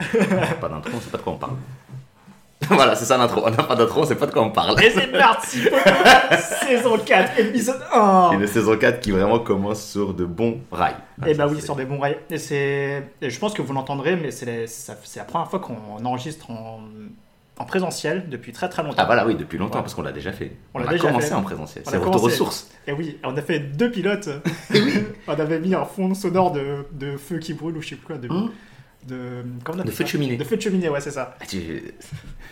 pas d'intro, on sait pas de quoi on parle. voilà, c'est ça l'intro. On n'a pas d'intro, on sait pas de quoi on parle. Et c'est parti Saison 4, épisode 1 Une saison 4 qui vraiment commence sur de bons rails. Et bah Ça, oui, sur des bons rails. Et c'est. et je pense que vous l'entendrez, mais c'est la... ça- c'est la première fois qu'on enregistre en... en présentiel depuis très très longtemps. Ah voilà, oui, depuis longtemps, Ouais. parce qu'on l'a déjà fait. On On, l'a a déjà commencé fait. en présentiel. On C'est retour aux commencé. sources. Et oui, on a fait deux pilotes. on avait mis un fond sonore de, de feu qui brûle ou je sais plus quoi. De, Hum. De, comment on De appelle feu de cheminée. De feu de cheminée, ouais, c'est ça. Ah,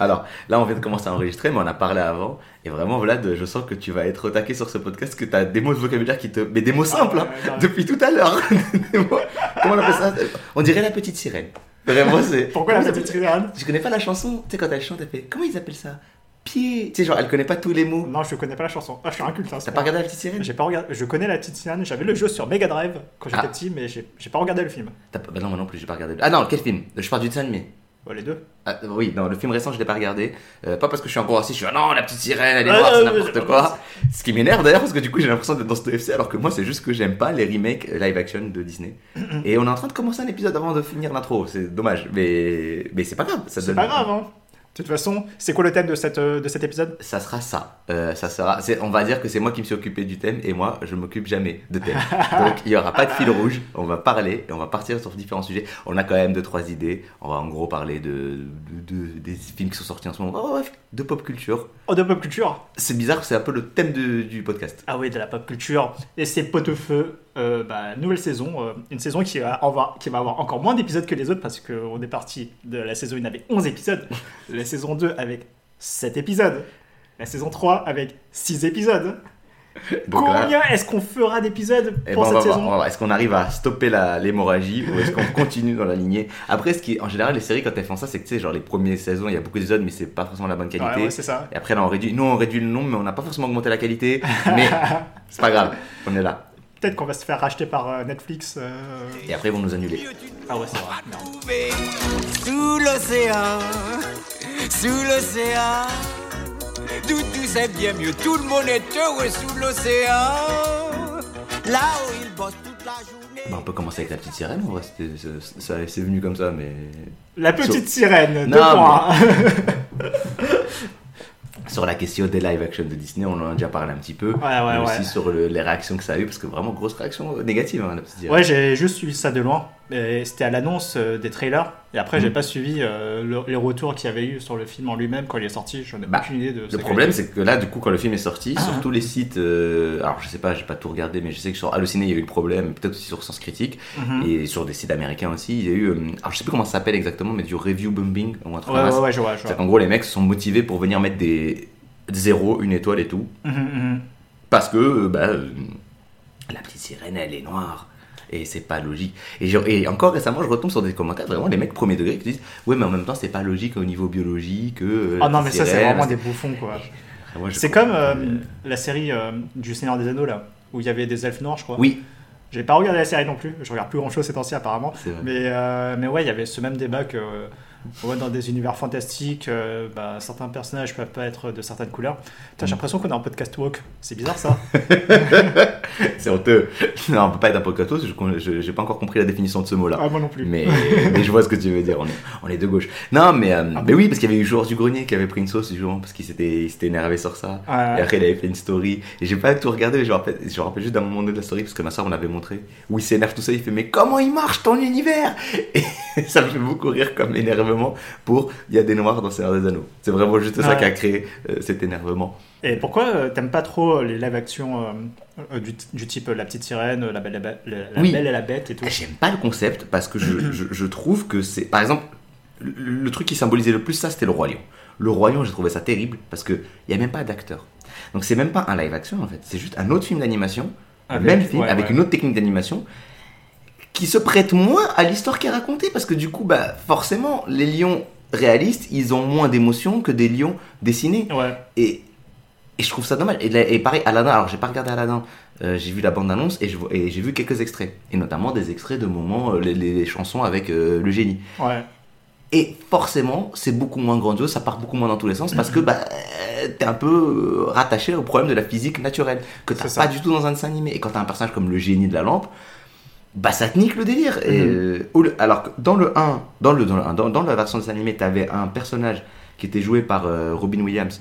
Alors, là, on vient de commencer à enregistrer, mais on a parlé avant. Et vraiment, Vlad, je sens que tu vas être au taquet sur ce podcast, que tu as des mots de vocabulaire qui te. Mais des mots simples, hein, Ah, ouais, non, depuis tout à l'heure. Mots- Comment on appelle ça? On dirait la petite sirène. Vraiment, c'est. Pourquoi la petite sirène? Tu connais pas la chanson? Tu sais, quand elle chante, elle fait. Comment ils appellent ça? Pied. Tu sais, genre, elle connaît pas tous les mots. Non, je connais pas la chanson. Ah, je suis inculte. Hein, T'as pas regardé la petite sirène J'ai pas regardé. Je connais la petite sirène. J'avais le jeu sur Mega Drive quand j'étais Ah. petit, mais j'ai pas regardé le film. Pas- Bah non, moi non plus, j'ai pas regardé. Ah non, quel film? Je parle du dessin animé. Les deux. Ah, oui, non, le film récent, je l'ai pas regardé. Euh, pas parce que je suis encore assis, je suis ah non, la petite sirène, elle est noire, ah, c'est n'importe quoi. Ce qui m'énerve d'ailleurs, parce que du coup, j'ai l'impression d'être dans ce FC, alors que moi, c'est juste que j'aime pas les remakes euh, live action de Disney. Et on est en train de commencer un épisode avant de finir l'intro, c'est dommage. Mais, mais c'est pas grave. C'est donne- pas grave, hein. De toute façon, c'est quoi le thème de, cette, euh, de cet épisode? Ça sera ça. Euh, ça sera. c'est- On va dire que c'est moi qui me suis occupé du thème et moi je m'occupe jamais de thème. Donc il y aura pas de fil rouge. On va parler et on va partir sur différents sujets. On a quand même deux trois idées. On va en gros parler de, de- de- des films qui sont sortis en ce moment. Oh, bref, de pop culture. Oh, de pop culture? C'est bizarre, c'est un peu le thème de- du podcast. Ah oui, de la pop culture. Et c'est pot-au-feu, euh, bah, nouvelle saison. euh, une saison qui va, avoir, qui va avoir encore moins d'épisodes que les autres parce qu'on est parti de la saison 1 avec 11 épisodes. la saison 2 avec 7 épisodes. La saison 3 avec 6 épisodes. Donc là, Combien est-ce qu'on fera d'épisodes eh ben, pour va cette saison. Est-ce qu'on arrive à stopper l'hémorragie ou est-ce qu'on continue dans la lignée? Après, ce qui en général, les séries quand elles font ça, c'est que tu sais, genre les premières saisons, il y a beaucoup d'épisodes, mais c'est pas forcément la bonne qualité. Ouais, ça. Et après, là, on réduit. Nous, on réduit le nombre, mais on n'a pas forcément augmenté la qualité. Mais c'est pas grave, on est là. Peut-être qu'on va se faire racheter par euh, Netflix. euh, Et après, ils vont nous annuler. Ah ouais, c'est vrai. merde. sous l'océan, sous l'océan. D'où tout c'est bien mieux, tout le monde est heureux sous l'océan. Là où il bosse toute la journée. Bah, on peut commencer avec la petite sirène, en vrai. c'était- c'est- ça- C'est venu comme ça, mais. La petite sirène, deux Non, points. Sur la question des live action de Disney, on en a déjà parlé un petit peu. Ouais, ouais, mais aussi sur le- les réactions que ça a eu, parce que vraiment, grosse réaction négative, hein. Ouais, j'ai juste suivi ça de loin. C'était à l'annonce euh, des trailers. Et après, j'ai Mhm. pas suivi euh, le- les retours qu'il y avait eu sur le film en lui-même quand il est sorti. Je n'ai Bah, aucune idée de Le problème, c'est que là, du coup, quand le film est sorti, Ah. sur tous les sites, euh, alors je sais pas, j'ai pas tout regardé, mais je sais que sur Allociné, il y a eu le problème, peut-être aussi sur Sens Critique, Mhm. et sur des sites américains aussi, il y a eu, euh, alors je sais plus comment ça s'appelle exactement, mais du review bombing, ou un truc Ouais, comme ouais, ça. ouais, je vois. Je vois. C'est qu'en gros, les mecs sont motivés pour venir mettre des zéros, une étoile et tout, Mhm, parce que bah, la petite sirène, elle est noire. Et c'est pas logique. Et, je- et encore récemment, je retombe sur des commentaires, vraiment, les mecs premier degré qui disent Ouais, mais en même temps, c'est pas logique au niveau biologique. euh, Oh non, mais ça, c'est vraiment des bouffons, quoi. C'est comme euh, mais- la série euh, du Seigneur des Anneaux, là, où il y avait des elfes noirs, je crois. Oui, J'ai pas regardé la série non plus. Je regarde plus grand chose ces temps-ci, apparemment. Mais, euh, mais ouais, il y avait ce même débat que euh, ouais, dans des univers fantastiques, euh, bah, certains personnages peuvent pas être de certaines couleurs. J'ai Mm. l'impression qu'on est en podcast walk. C'est bizarre ça. C'est honteux. Non, on peut pas être un podcast, je je- j'ai pas encore compris la définition de ce mot-là. ah, moi non plus. Mais, mais je vois ce que tu veux dire, on est, on est de gauche. Non, mais, euh, Ah mais oui, parce qu'il y avait eu Joueur du Grenier qui avait pris une sauce, justement, parce qu'il s'était il s'était énervé sur ça. Ouais. Et après, il avait fait une story. Et j'ai pas tout regardé, mais je me rappelle, je me rappelle juste d'un moment donné de la story, parce que ma soeur me l'avait montré, où il s'énerve tout ça, il fait Mais comment il marche ton univers? Et ça me fait beaucoup rire comme énervement pour Il y a des noirs dans Seigneur des Anneaux. C'est vraiment juste ça qui a créé euh, cet énervement. Et pourquoi euh, t'aimes pas trop les live action euh, euh, du, du type euh, La Petite Sirène, La Belle, et la, Bête- la- la Oui. Belle et la Bête et tout? J'aime pas le concept parce que je, je, je trouve que c'est. Par exemple, le, le truc qui symbolisait le plus ça, c'était le Roi Lion. Le Roi Lion, j'ai trouvé ça terrible parce qu'il n'y a même pas d'acteur. Donc c'est même pas un live action en fait, c'est juste un autre film d'animation, le même film, ouais, avec ouais. une autre technique d'animation qui se prête moins à l'histoire qui est racontée parce que du coup, bah, forcément, les lions réalistes, ils ont moins d'émotions que des lions dessinés. Ouais. Et, et je trouve ça dommage. Et, pareil, Aladdin, alors j'ai pas regardé Aladdin, euh, j'ai vu la bande-annonce et je vois- et j'ai vu quelques extraits. Et notamment des extraits de moments, euh, les, les chansons avec euh, le génie. Ouais. Et forcément, c'est beaucoup moins grandiose, ça part beaucoup moins dans tous les sens parce que bah, euh, t'es un peu rattaché au problème de la physique naturelle que t'as ça. pas du tout dans un dessin animé. Et quand t'as un personnage comme le génie de la lampe, bah ça te nique le délire. Et, Mhm. euh, alors que dans le 1, dans, le, dans, le 1, dans, dans la version des animés, t'avais un personnage qui était joué par euh, Robin Williams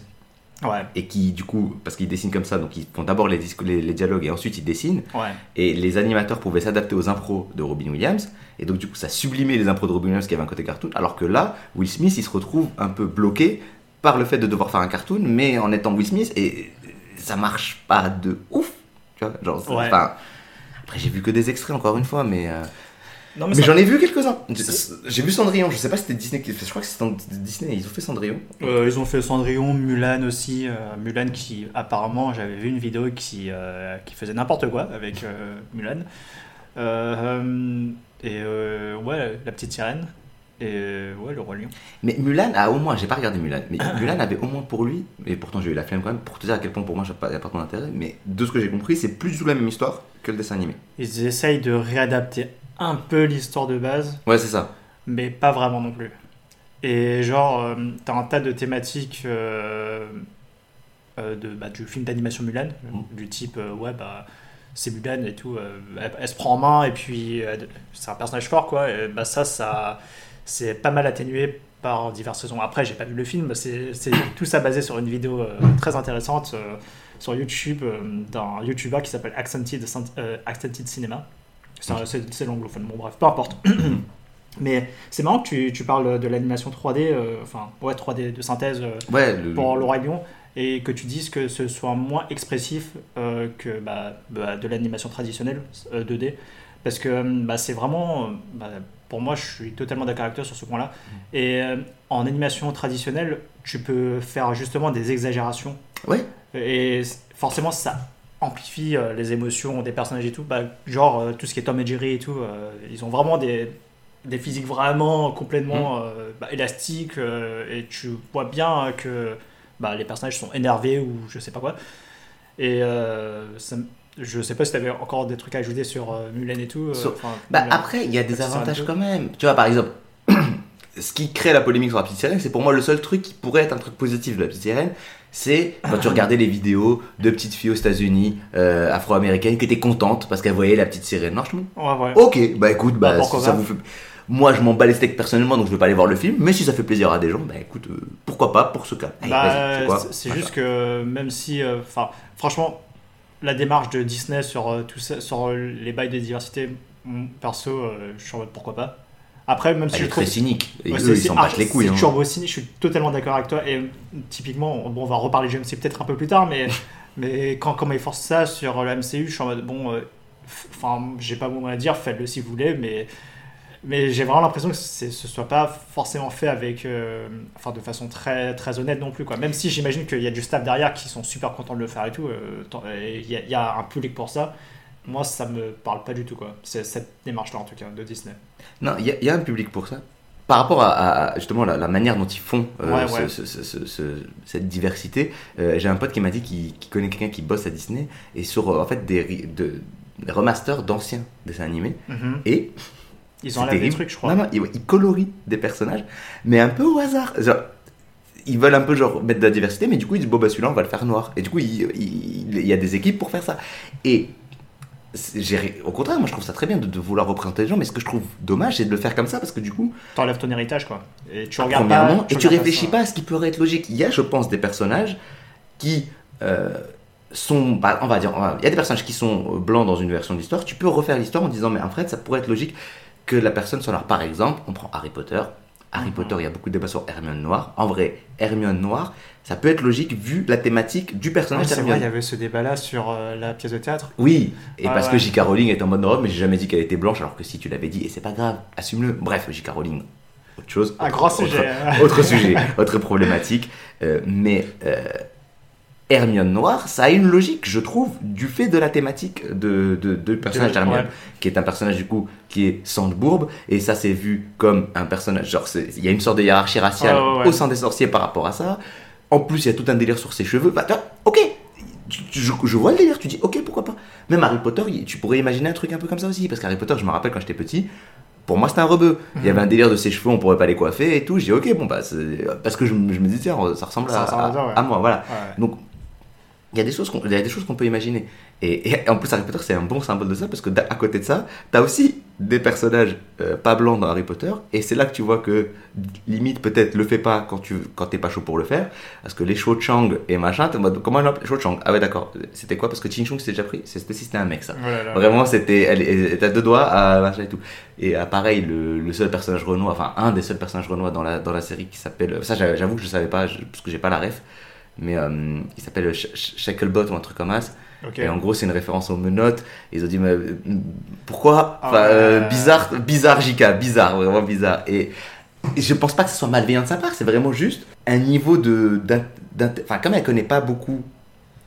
Ouais, et qui du coup, parce qu'il dessine comme ça, donc ils font d'abord les, les, les dialogues et ensuite ils dessinent. ouais. Et les animateurs pouvaient s'adapter aux impros de Robin Williams. Et donc, du coup, ça sublimait les impros de Robin Williams qui avait un côté cartoon. Alors que là, Will Smith, il se retrouve un peu bloqué par le fait de devoir faire un cartoon, mais en étant Will Smith, et ça marche pas de ouf. Tu vois, genre, Ouais. Après, j'ai vu que des extraits, encore une fois, mais. euh, Non, mais ça- j'en ai vu quelques-uns. J'ai vu Cendrillon, je sais pas si c'était Disney qui Je crois que c'était Disney, ils ont fait Cendrillon. Euh, ils ont fait Cendrillon, Mulan aussi. euh, Mulan qui, apparemment, j'avais vu une vidéo qui, euh, qui faisait n'importe quoi avec euh, Mulan. Euh, euh, et euh, ouais, la petite sirène. Et euh, ouais, le roi lion. Mais Mulan a au moins, j'ai pas regardé Mulan, mais Mulan avait au moins pour lui, et pourtant j'ai eu la flemme quand même, pour te dire à quel point pour moi il n'y a pas trop d'intérêt, mais de ce que j'ai compris, c'est plus du tout la même histoire que le dessin animé. Ils essayent de réadapter un peu l'histoire de base, Ouais, c'est ça. mais pas vraiment non plus. Et genre, euh, t'as un tas de thématiques euh, euh, de, bah, du film d'animation Mulan, Mm. du type, euh, ouais, bah, c'est Mulan et tout, elle, elle se prend en main et puis c'est un personnage fort, quoi. Et, bah, ça, ça c'est pas mal atténué par diverses raisons. Après, j'ai pas vu le film, c'est tout ça basé sur une vidéo euh, très intéressante euh, sur YouTube euh, d'un YouTuber qui s'appelle Accented, Accented Cinema. C'est l'anglophone, bon bref, peu importe. Mais c'est marrant que tu, tu parles de l'animation 3D, euh, enfin, ouais, 3D de synthèse Ouais, le, pour Lion, et que tu dises que ce soit moins expressif euh, que bah, bah, de l'animation traditionnelle euh, 2D. Parce que euh, bah, c'est vraiment. Pour moi, je suis totalement d'accord avec toi sur ce point-là. Et euh, en animation traditionnelle, tu peux faire justement des exagérations. Ouais. Et forcément, ça amplifie euh, les émotions des personnages et tout. Bah, genre, euh, tout ce qui est Tom et Jerry et tout, ils ont vraiment des, des physiques vraiment complètement euh, bah, élastiques. et tu vois bien que bah, les personnages sont énervés ou je sais pas quoi. Et ça me- je sais pas si tu avais encore des trucs à ajouter sur euh, Mulan et tout. euh, Bah, Mulan. après, il y a des avantages quand même. Tu vois, par exemple, ce qui crée la polémique sur la petite sirène, c'est pour moi le seul truc qui pourrait être un truc positif de la petite sirène. C'est quand tu regardais les vidéos de petites filles aux États-Unis, euh, afro-américaines, qui étaient contentes parce qu'elles voyaient la petite sirène. Non, je Ouais, ouais. Ok, bah écoute, bah, Bah, si ça vous fait. Moi, je m'en bats les steaks personnellement, donc je vais pas aller voir le film. Mais si ça fait plaisir à des gens, bah écoute, euh, pourquoi pas pour ce cas. Allez, Bah, c'est juste que même si, enfin, franchement, la démarche de Disney sur euh, tout ça, sur euh, les bails de diversité, mon perso, euh, je suis en mode pourquoi pas. Après, même si Elle je est trouve très cynique. Et Ouais, eux, ils s'en battent les couilles. Hein. turbo cynique, je suis totalement d'accord avec toi. Et euh, typiquement, bon, on va reparler du MCU peut-être un peu plus tard, mais, mais quand, quand ils forcent ça sur le MCU, je suis en mode bon, euh, enfin, j'ai pas mon mot à dire, faites-le si vous voulez, mais, mais j'ai vraiment l'impression que ce soit pas forcément fait avec, euh, enfin, de façon très, très honnête non plus, quoi. Même si j'imagine qu'il y a du staff derrière qui sont super contents de le faire et tout, euh, il y, a- il y a un public pour ça. Moi, ça me parle pas du tout, quoi. C'est cette démarche-là, en tout cas, de Disney. Non, il y, a- il y a un public pour ça. Par rapport à, à- justement la, la manière dont ils font euh, Ouais, ce- ouais. ce- ce- ce- ce- cette diversité, euh, j'ai un pote qui m'a dit qu'il connaît quelqu'un qui bosse à Disney et sur euh, en fait des, ri- de- des remasters d'anciens dessins animés Mhm. et Ils enlèvent des trucs, je crois. Non, non, ils, ils colorient des personnages, mais un peu au hasard. Genre, ils veulent un peu genre mettre de la diversité, mais du coup ils disent bon bah celui-là on va le faire noir. Et du coup il, il- il y a des équipes pour faire ça. Et au contraire, moi je trouve ça très bien de, de vouloir représenter les gens, mais ce que je trouve dommage c'est de le faire comme ça parce que du coup T'enlèves ton héritage, quoi. Et tu regardes pas. Premièrement, et tu réfléchis pas à ce qui pourrait être logique. Il y a, je pense, des personnages qui euh, sont. bah, on va dire, on va- il y a des personnages qui sont euh, blancs dans une version de l'histoire. Tu peux refaire l'histoire en disant, mais en fait, ça pourrait être logique que la personne soit noire. Par exemple, on prend Harry Potter. Harry Mhm. Potter, il y a beaucoup de débats sur Hermione noire. En vrai, Hermione noire, ça peut être logique vu la thématique du Ouais, personnage c'est vrai, il y avait ce débat-là sur euh, la pièce de théâtre. Oui, et Ouais, parce ouais. que J.K. Rowling est en mode Europe, mais j'ai jamais dit qu'elle était blanche, alors que si tu l'avais dit, et c'est pas grave, assume-le. Bref, J.K. Rowling, autre chose. Un grand Autre- sujet. autre sujet, autre problématique. Euh, mais euh, Hermione Noire, ça a une logique, je trouve, du fait de la thématique de, de, de personnage d'Hermione, ouais. qui est un personnage du coup qui est Sandbourbe, et ça c'est vu comme un personnage, genre il y a une sorte de hiérarchie raciale ouais, au sein des sorciers par rapport à ça. En plus, il y a tout un délire sur ses cheveux. Bah, ok, je, je vois le délire, tu dis ok, pourquoi pas. Même Harry Potter, tu pourrais imaginer un truc un peu comme ça aussi, parce qu'Harry Potter, je me rappelle quand j'étais petit, pour moi c'était un rebeu. Il y avait un délire de ses cheveux, on pourrait pas les coiffer et tout. Je dis ok, bon bah, parce que je, me- je me dis tiens, ça ressemble, Ça à, ressemble à ça, ouais. à moi, voilà. Ouais. Donc, il y a des choses qu'on des choses peut imaginer. Et, et en plus, Harry Potter, c'est un bon symbole de ça, parce que à côté de ça, t'as aussi des personnages euh, pas blancs dans Harry Potter, et c'est là que tu vois que, limite, peut-être, le fais pas quand tu quand t'es pas chaud pour le faire, parce que les Cho Chang et machin, t'es en mode, comment elle l'appelle? Cho Chang Ah ouais, d'accord. C'était quoi? Parce que Ching Chong, c'était déjà pris C'était si c'était un mec, ça. Vraiment, c'était. Elle, elle était à deux doigts à machin et tout. Et euh, pareil, le, le seul personnage Renoir, enfin, un des seuls personnages Renoir dans la, dans la série qui s'appelle. Ça, j'avoue j'avoue que je savais pas, je- parce que j'ai pas la ref. Mais euh, il s'appelle Sh- Sh- Shacklebot ou un truc comme. Ok. Et en gros, c'est une référence aux menottes. Ils ont dit, mais euh, pourquoi? Ah Enfin, euh, Bizarre, bizarre, JK, bizarre, vraiment bizarre. Et je pense pas que ce soit malveillant de sa part, c'est vraiment juste un niveau de. Enfin, comme elle connaît pas beaucoup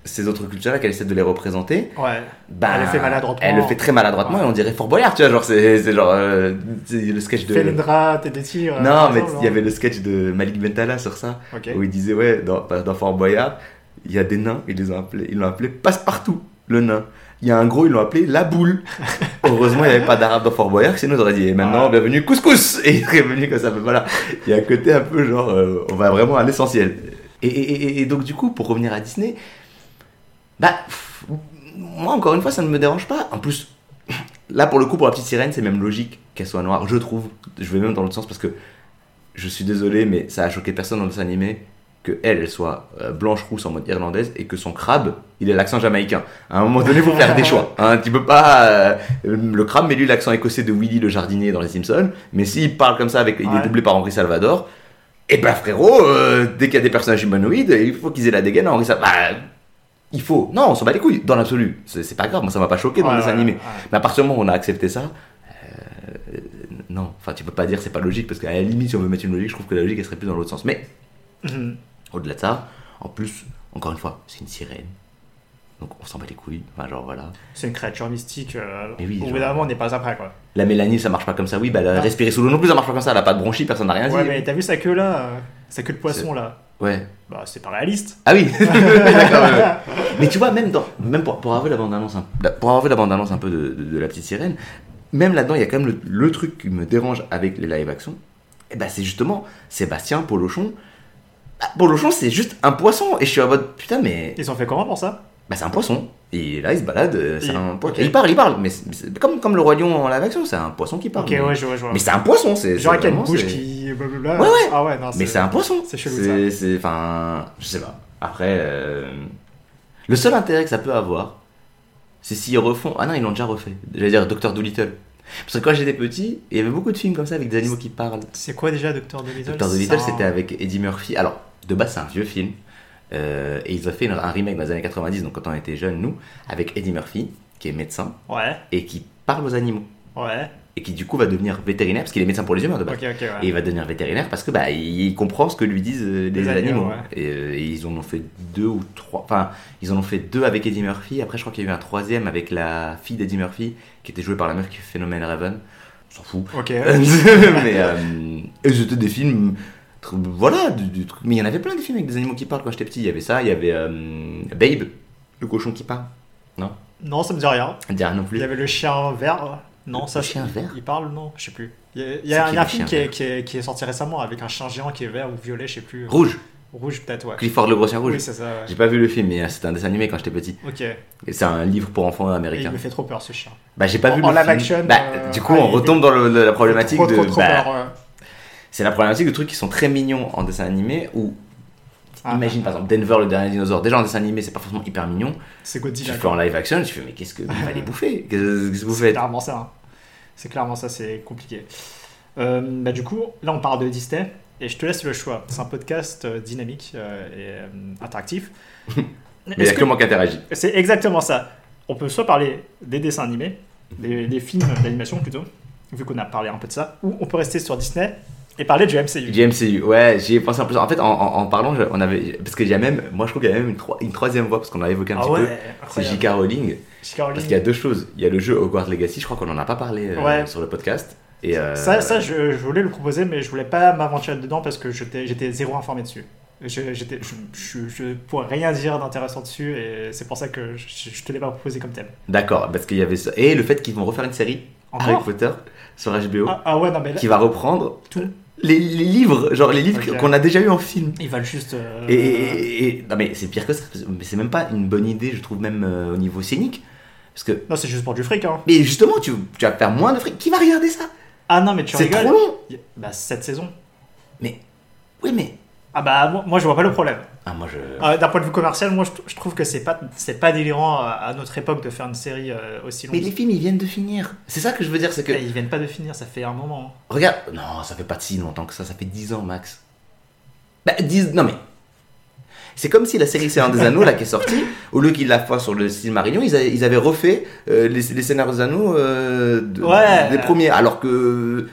ces autres cultures-là, qu'elle essaie de les représenter, Ouais. bah, Elle le fait maladroitement. Elle le fait très maladroitement Ouais. et on dirait Fort Boyard, tu vois, genre c'est genre euh, le sketch de. Felindra, t'es des tirs. euh, non, mais il y avait le sketch de Malik Bentala sur ça, où il disait ouais, dans, dans Fort Boyard, il y a des nains, ils les ont appelés, ils l'ont appelé passe-partout, le nain. Il y a un gros, ils l'ont appelé la boule. Heureusement, il n'y avait pas d'arabe dans Fort Boyard, sinon on aurait dit et maintenant, Ouais. bienvenue couscous Et il serait venu comme ça. Mais voilà, il y a un côté un peu genre, euh, on va vraiment à l'essentiel. Et, et- et- et donc, du coup, pour revenir à Disney, bah, pff, moi, encore une fois, ça ne me dérange pas. En plus, là, pour le coup, pour la petite sirène, c'est même logique qu'elle soit noire, je trouve. Je vais même dans l'autre sens parce que je suis désolé, mais ça a choqué personne dans le dessin animé que elle, elle soit euh, blanche rousse en mode irlandaise et que son crabe, il ait l'accent jamaïcain. À un moment donné, il faut faire des choix. Hein. Tu peux pas euh, le crabe, mais lui l'accent écossais de Willy le jardinier dans les Simpsons. Mais s'il parle comme ça, avec, il est doublé par Henri Salvador. Et ben frérot, euh, dès qu'il y a des personnages humanoïdes, il faut qu'ils aient la dégaine à Henri Salvador. Bah, il faut. Non, on s'en bat les couilles. Dans l'absolu, c'est pas grave. Moi, ça m'a pas choqué dans Ouais, le dessin ouais, animé. ouais. Mais à partir du moment où on a accepté ça, euh, non. Enfin, tu peux pas dire c'est pas logique parce qu'à la limite, si on veut mettre une logique, je trouve que la logique elle serait plus dans l'autre sens. Mais Mhm. au-delà de ça, en plus, encore une fois, c'est une sirène. Donc on s'en bat les couilles. Enfin, genre voilà. C'est une créature mystique. euh, Mais oui, au bout genre- d'un moment, on n'est pas après, quoi. La mélanine, ça marche pas comme ça. Oui, bah la Ah. respirer sous l'eau non plus, ça marche pas comme ça. Elle a pas de bronchie, personne n'a rien Ouais, dit. mais t'as vu sa queue là? Sa queue de poisson là Ouais. Bah, c'est pas réaliste. Ah oui, d'accord. ouais, ouais. Mais tu vois, même, dans, même pour, pour avoir vu la bande-annonce un, la- pour avoir vu la bande-annonce un peu de, de- de la petite sirène, même là-dedans, il y a quand même le, le truc qui me dérange avec les live-action. Et ben c'est justement Sébastien Polochon. Bah, Polochon, c'est juste un poisson. Et je suis en mode putain, mais Ils ont fait comment pour ça? Bah, c'est un poisson. Et là, il se balade. euh, C'est Il- un poisson. ok. Il parle, il parle. Mais c'est- comme, comme le Roi Lion en live-action, c'est un poisson qui parle. Ok, mais ouais, je vois, je vois. mais c'est un poisson. c'est Genre avec une bouche qui. blablabla. Ouais, ouais. Ah ouais, non, mais c'est un poisson. c'est chelou, C'est, c'est, enfin, je sais pas. Après, euh, le seul intérêt que ça peut avoir, c'est s'ils refont. Ah non, ils l'ont déjà refait. J'allais dire Docteur Dolittle. Parce que quand j'étais petit, il y avait beaucoup de films comme ça avec des animaux qui parlent. C'est quoi déjà Docteur Dolittle? Docteur Dolittle, c'était avec Eddie Murphy. Alors, de base, c'est un vieux film. Euh, et ils ont fait une- un remake dans les années 90, donc quand on était jeunes, nous, avec Eddie Murphy, qui est médecin, Ouais, et qui parle aux animaux. ouais. Et qui du coup va devenir vétérinaire, parce qu'il est médecin pour les humains de base. Ouais. Et il va devenir vétérinaire parce que bah il comprend ce que lui disent euh, les, Les animaux. animaux, ouais. et, euh, et ils en ont fait deux ou trois. Enfin, ils en ont fait deux avec Eddie Murphy. Après, je crois qu'il y a eu un troisième avec la fille d'Eddie Murphy qui était jouée par la meuf qui fait Phénomène Raven. On s'en fout. Ok. mais euh, et c'était des films. Voilà, du, du truc. Mais il y en avait plein des films avec des animaux qui parlent quand j'étais petit. Il y avait ça, il y avait euh, Babe, le cochon qui parle. Non, Non, ça me dit rien. dire non Il plus. y avait le chien vert. Non, ça. Le chien vert? Il parle, non Je sais plus. Il y a, il y a- qui il y a un film qui est, qui, est, qui est sorti récemment avec un chien géant qui est vert ou violet, je sais plus. Rouge, Rouge, peut-être, ouais. Clifford le gros chien rouge. Oui, c'est ça, ouais. J'ai pas vu le film, mais c'était un dessin animé quand j'étais petit. Ok. Et c'est un livre pour enfants Et il américains. me fait trop peur ce chien. Bah j'ai pas En- vu en le live film. action, Bah, euh, du coup on il retombe dans le- la problématique trop, de trop, trop bah, peur, ouais. C'est la problématique de trucs qui sont très mignons en dessin animé où Ah, imagine par exemple Denver le dernier dinosaure déjà en dessin animé c'est pas forcément hyper mignon C'est tu Godzilla. le fais en live action tu fais mais qu'est-ce que vous allez bouffer? Qu'est-ce qu'est-ce que vous C'est faites? clairement ça. hein. C'est clairement ça, c'est compliqué. Euh, bah, du coup, là, on parle de Disney et je te laisse le choix. C'est un podcast euh, dynamique euh, et interactif. mais il y Est-ce a que- que moi qui interagis C'est exactement ça. On peut soit parler des dessins animés, des, des films d'animation plutôt, vu qu'on a parlé un peu de ça, ou on peut rester sur Disney et parler du MCU. du MCU ouais j'y ai pensé en plus en fait en, en- en parlant on avait parce qu'il y a même moi je trouve qu'il y a même une, troi- une troisième voie parce qu'on a évoqué un Ah petit peu c'est. J.K. Rowling parce qu'il y a deux choses il y a le jeu Hogwarts Legacy je crois qu'on en a pas parlé euh, Ouais. sur le podcast et euh, Ça, ça je, je voulais le proposer, mais je voulais pas m'aventurer dedans parce que j'étais zéro informé dessus. Je, je, je, je pourrais rien dire d'intéressant dessus et c'est pour ça que je, te l'ai pas proposé comme thème. D'accord, parce qu'il y avait ça. Et le fait qu'ils vont refaire une série Harry Encore Potter sur HBO ah, ah ouais, non mais là, qui va reprendre tout. Les, les livres, genre les livres qu'on a déjà eu en film. Ils valent juste. euh, Et, et- et- non mais c'est pire que ça, mais c'est même pas une bonne idée, je trouve même euh, au niveau scénique, parce que Non, c'est juste pour du fric, hein. mais justement tu, tu vas faire moins de fric, qui va regarder ça? Ah non, mais tu C'est rigoles. trop long. Bah, cette saison. Mais oui mais Ah bah, moi, moi, je vois pas le problème. ah moi je Euh, D'un point de vue commercial, moi, je, trouve que c'est pas, c'est pas délirant à, à notre époque de faire une série euh, aussi mais longue. les films ils viennent de finir. C'est ça que je veux dire, c'est que Et ils viennent pas de finir, ça fait un moment. hein. regarde, non ça fait pas si longtemps que ça, ça fait 10 ans max. Bah 10 non mais c'est comme si la série Seigneur des Anneaux là qui est sortie, au lieu qu'ils la fassent sur le style Marignon, ils, avaient- ils avaient refait euh, les, les Seigneurs des Anneaux euh, de- Ouais. des premiers, alors que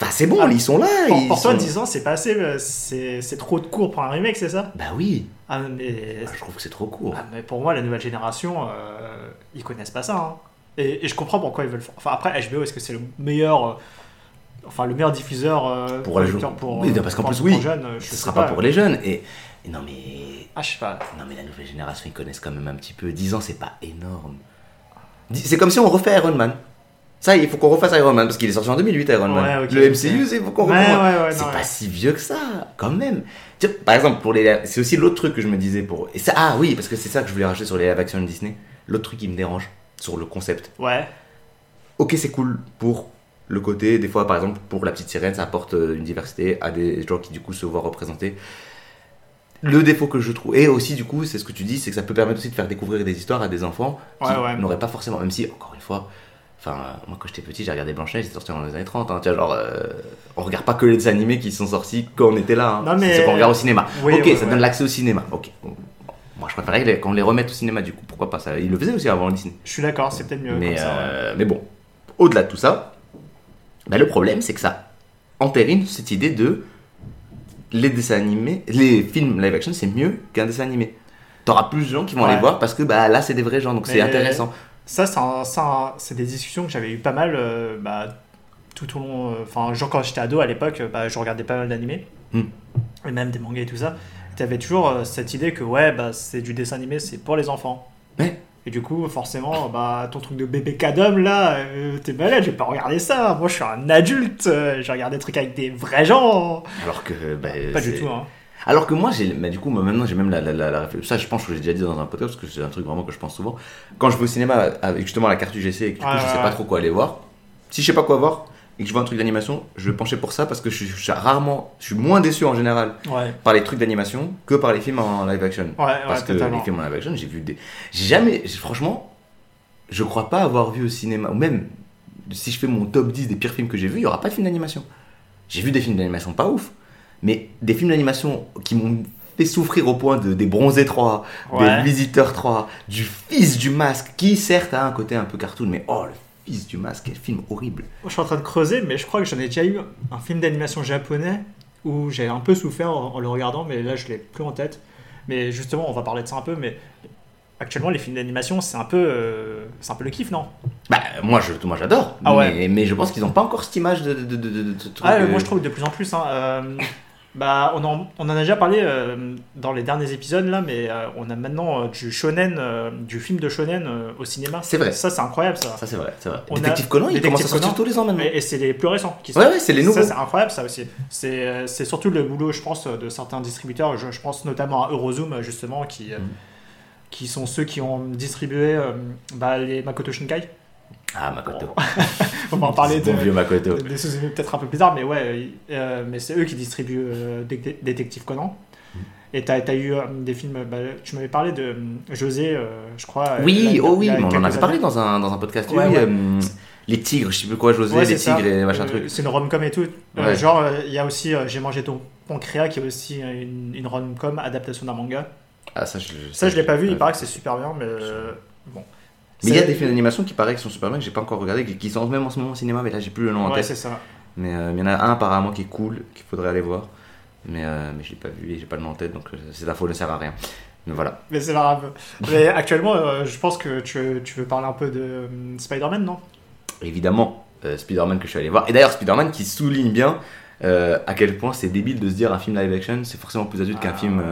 enfin c'est bon, Ah, ils sont là. Pour, ils pour toi, sont- 10 ans, c'est pas assez. euh, C'est trop de court pour un remake, c'est ça? Bah oui, ah mais, Ah, je trouve que c'est trop court. ah, mais pour moi, la nouvelle génération, euh, ils connaissent pas ça. hein. Et, et je comprends pourquoi ils veulent. faire- Enfin, après, HBO, est-ce que c'est le meilleur. euh, Enfin, le meilleur diffuseur euh, Pour les jeunes. pour, Oui, parce qu'en plus, oui, jeunes, je Ce sera pas pour les jeunes. Et, et non mais Ah, je sais pas. non mais la nouvelle génération ils connaissent quand même un petit peu. 10 ans c'est pas énorme. C'est comme si on refait Iron Man. Ça, il faut qu'on refasse Iron Man parce qu'il est sorti en 2008 Iron Man. Ouais, le MCU, c'est faut qu'on Ouais, C'est pas si vieux que ça, quand même. Vois, par exemple, pour les, c'est aussi l'autre truc que je me disais pour. Et ça, ah oui, parce que c'est ça que je voulais racheter sur les live action Disney. L'autre truc qui me dérange sur le concept. Ouais. Ok, c'est cool pour le côté, des fois, par exemple, pour la petite sirène, ça apporte euh, une diversité à des gens qui, du coup, se voient représentés. Le défaut que je trouve, et aussi, du coup, c'est ce que tu dis, c'est que ça peut permettre aussi de faire découvrir des histoires à des enfants qui Ouais, ouais. n'auraient pas forcément, même si, encore une fois, enfin, moi, quand j'étais petit, j'ai regardé Blanche-Neige, c'est sorti dans les années 30, hein, tu vois, genre, euh, on regarde pas que les dessins animés qui sont sortis quand on était là, hein. Non, mais- c'est qu'on regarde au cinéma. Oui, ok, ouais, ça ouais. donne l'accès au cinéma, ok. Bon, Moi, je préférais qu'on les remette au cinéma, du coup, pourquoi pas ça Ils le faisaient aussi avant Disney. Je suis d'accord, c'est peut-être mieux Mais, comme ça. ouais. euh, mais bon, au-delà de tout ça, bah, le problème c'est que ça entérine cette idée de les dessins animés, les films live action c'est mieux qu'un dessin animé. T'auras plus de gens qui vont aller voir parce que bah, là c'est des vrais gens donc c'est intéressant. Ça, c'est des discussions que j'avais eu pas mal euh, bah, tout au long. euh, Enfin, genre quand j'étais ado à l'époque, bah, je regardais pas mal d'animés. Hmm. Et même des mangas et tout ça. Tu avais toujours euh, cette idée que, ouais, bah, c'est du dessin animé, c'est pour les enfants. Et du coup, forcément, bah, ton truc de bébé cadom là, euh, t'es malade, j'ai pas regardé ça. Moi, je suis un adulte, euh, j'ai regardé des trucs avec des vrais gens. Alors que bah, Pas du tout, hein. Alors que moi, j'ai, bah, du coup, moi, maintenant, j'ai même la, la, la- la réflexion. Ça, je pense que j'ai déjà dit dans un podcast, parce que c'est un truc vraiment que je pense souvent. Quand je vais au cinéma avec justement la carte UGC et que du coup, je sais pas trop quoi aller voir, si je sais pas quoi voir et que je vois un truc d'animation, je vais pencher pour ça parce que je suis, rarement, je suis moins déçu en général Ouais, par les trucs d'animation que par les films en live action. ouais, ouais, Parce que totalement. les films en live action, j'ai vu des. J'ai jamais. Franchement, je crois pas avoir vu au cinéma, ou même si je fais mon top 10 des pires films que j'ai vus, il y aura pas de films d'animation. J'ai vu des films d'animation pas ouf, mais des films d'animation qui m'ont fait souffrir au point de, des Bronzés 3, Ouais. des Visiteurs 3, du Fils du Masque, qui certes a un côté un peu cartoon, mais oh, le Fils du Masque, quel film horrible. Je suis en train de creuser, mais je crois que j'en ai déjà eu un film d'animation japonais où j'ai un peu souffert en, en le regardant, mais là je l'ai plus en tête. Mais justement, on va parler de ça un peu, mais actuellement les films d'animation c'est un peu, euh, c'est un peu le kiff, non? Bah, moi, je, moi j'adore, Ah ouais. mais, mais je pense qu'ils n'ont pas encore cette image de, de, de, de- de ce truc, Ah, euh, moi je trouve de plus en plus. hein, euh, bah, on, en, on en a déjà parlé euh, dans les derniers épisodes là, mais euh, on a maintenant euh, du shonen, du film de shonen au cinéma. C'est vrai. Ça c'est incroyable ça. Ça, c'est vrai, c'est vrai. On a- Détective Conan, il commence à sortir tous les ans maintenant. Et, et c'est les plus récents qui Ouais, sortent. ouais, c'est les Ça, nouveaux. c'est incroyable, ça aussi. C'est surtout le boulot, je pense, de certains distributeurs. Je, je pense notamment à Eurozoom, justement, qui, Mhm. qui sont ceux qui ont distribué bah, les Makoto Shinkai. Ah, Makoto. On va en parler de, Bon vieux Makoto. des sous-animés peut-être un peu plus tard, mais ouais, euh, mais c'est eux qui distribuent euh, Dé- Détective Conan. Mhm. Et t'as as eu euh, des films, bah, tu m'avais parlé de euh, José, euh, je crois. euh, Oui, oh oui, on en avait parlé dans un, dans un podcast. Ouais, euh, les tigres, je sais plus quoi, José, Ouais, les c'est ça. tigres et machin Euh, truc. C'est une rom-com et tout. Euh, genre, euh, il y a aussi euh, J'ai mangé ton pancréas qui est aussi euh, une, une rom-com adaptation d'un manga. Ah, ça, je, Ça, je l'ai pas vu, il paraît que c'est super bien, mais euh, bon. Mais il y a des films d'animation qui paraît qui sont super bien, que j'ai pas encore regardé, qui- sont même en ce moment au cinéma, mais là j'ai plus le nom en tête. c'est ça. Mais euh, il y en a un apparemment qui est cool, qu'il faudrait aller voir. Mais, euh, mais je l'ai pas vu et j'ai pas le nom en tête, donc euh, cette info ne sert à rien. Mais voilà. Mais c'est pas grave. mais actuellement, euh, je pense que tu, tu veux parler un peu de Spider-Man, non? Évidemment, Spider-Man que je suis allé voir. Et d'ailleurs, Spider-Man qui souligne bien à quel point c'est débile de se dire un film live action, c'est forcément plus adulte qu'un Ah. film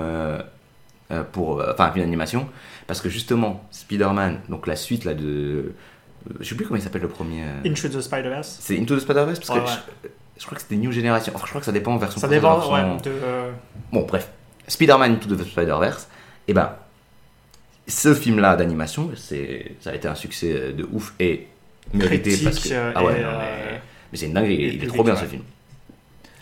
pour. Enfin, un film d'animation. Parce que justement, Spider-Man, donc la suite là de. euh, Je sais plus comment il s'appelle le premier. euh, Into the Spider-Verse. C'est Into the Spider-Verse parce Ouais, que ouais. je- Je crois que c'était New Generation. Enfin, je crois que ça dépend en version Ça dépend, version- ouais, de, euh, Bon, bref. Spider-Man Into the Spider-Verse, et ben, ce film-là d'animation, c'est, ça a été un succès de ouf et mérité Critique, parce que. Ah ouais, non, mais, mais c'est une dinguerie, il est trop bien ce film.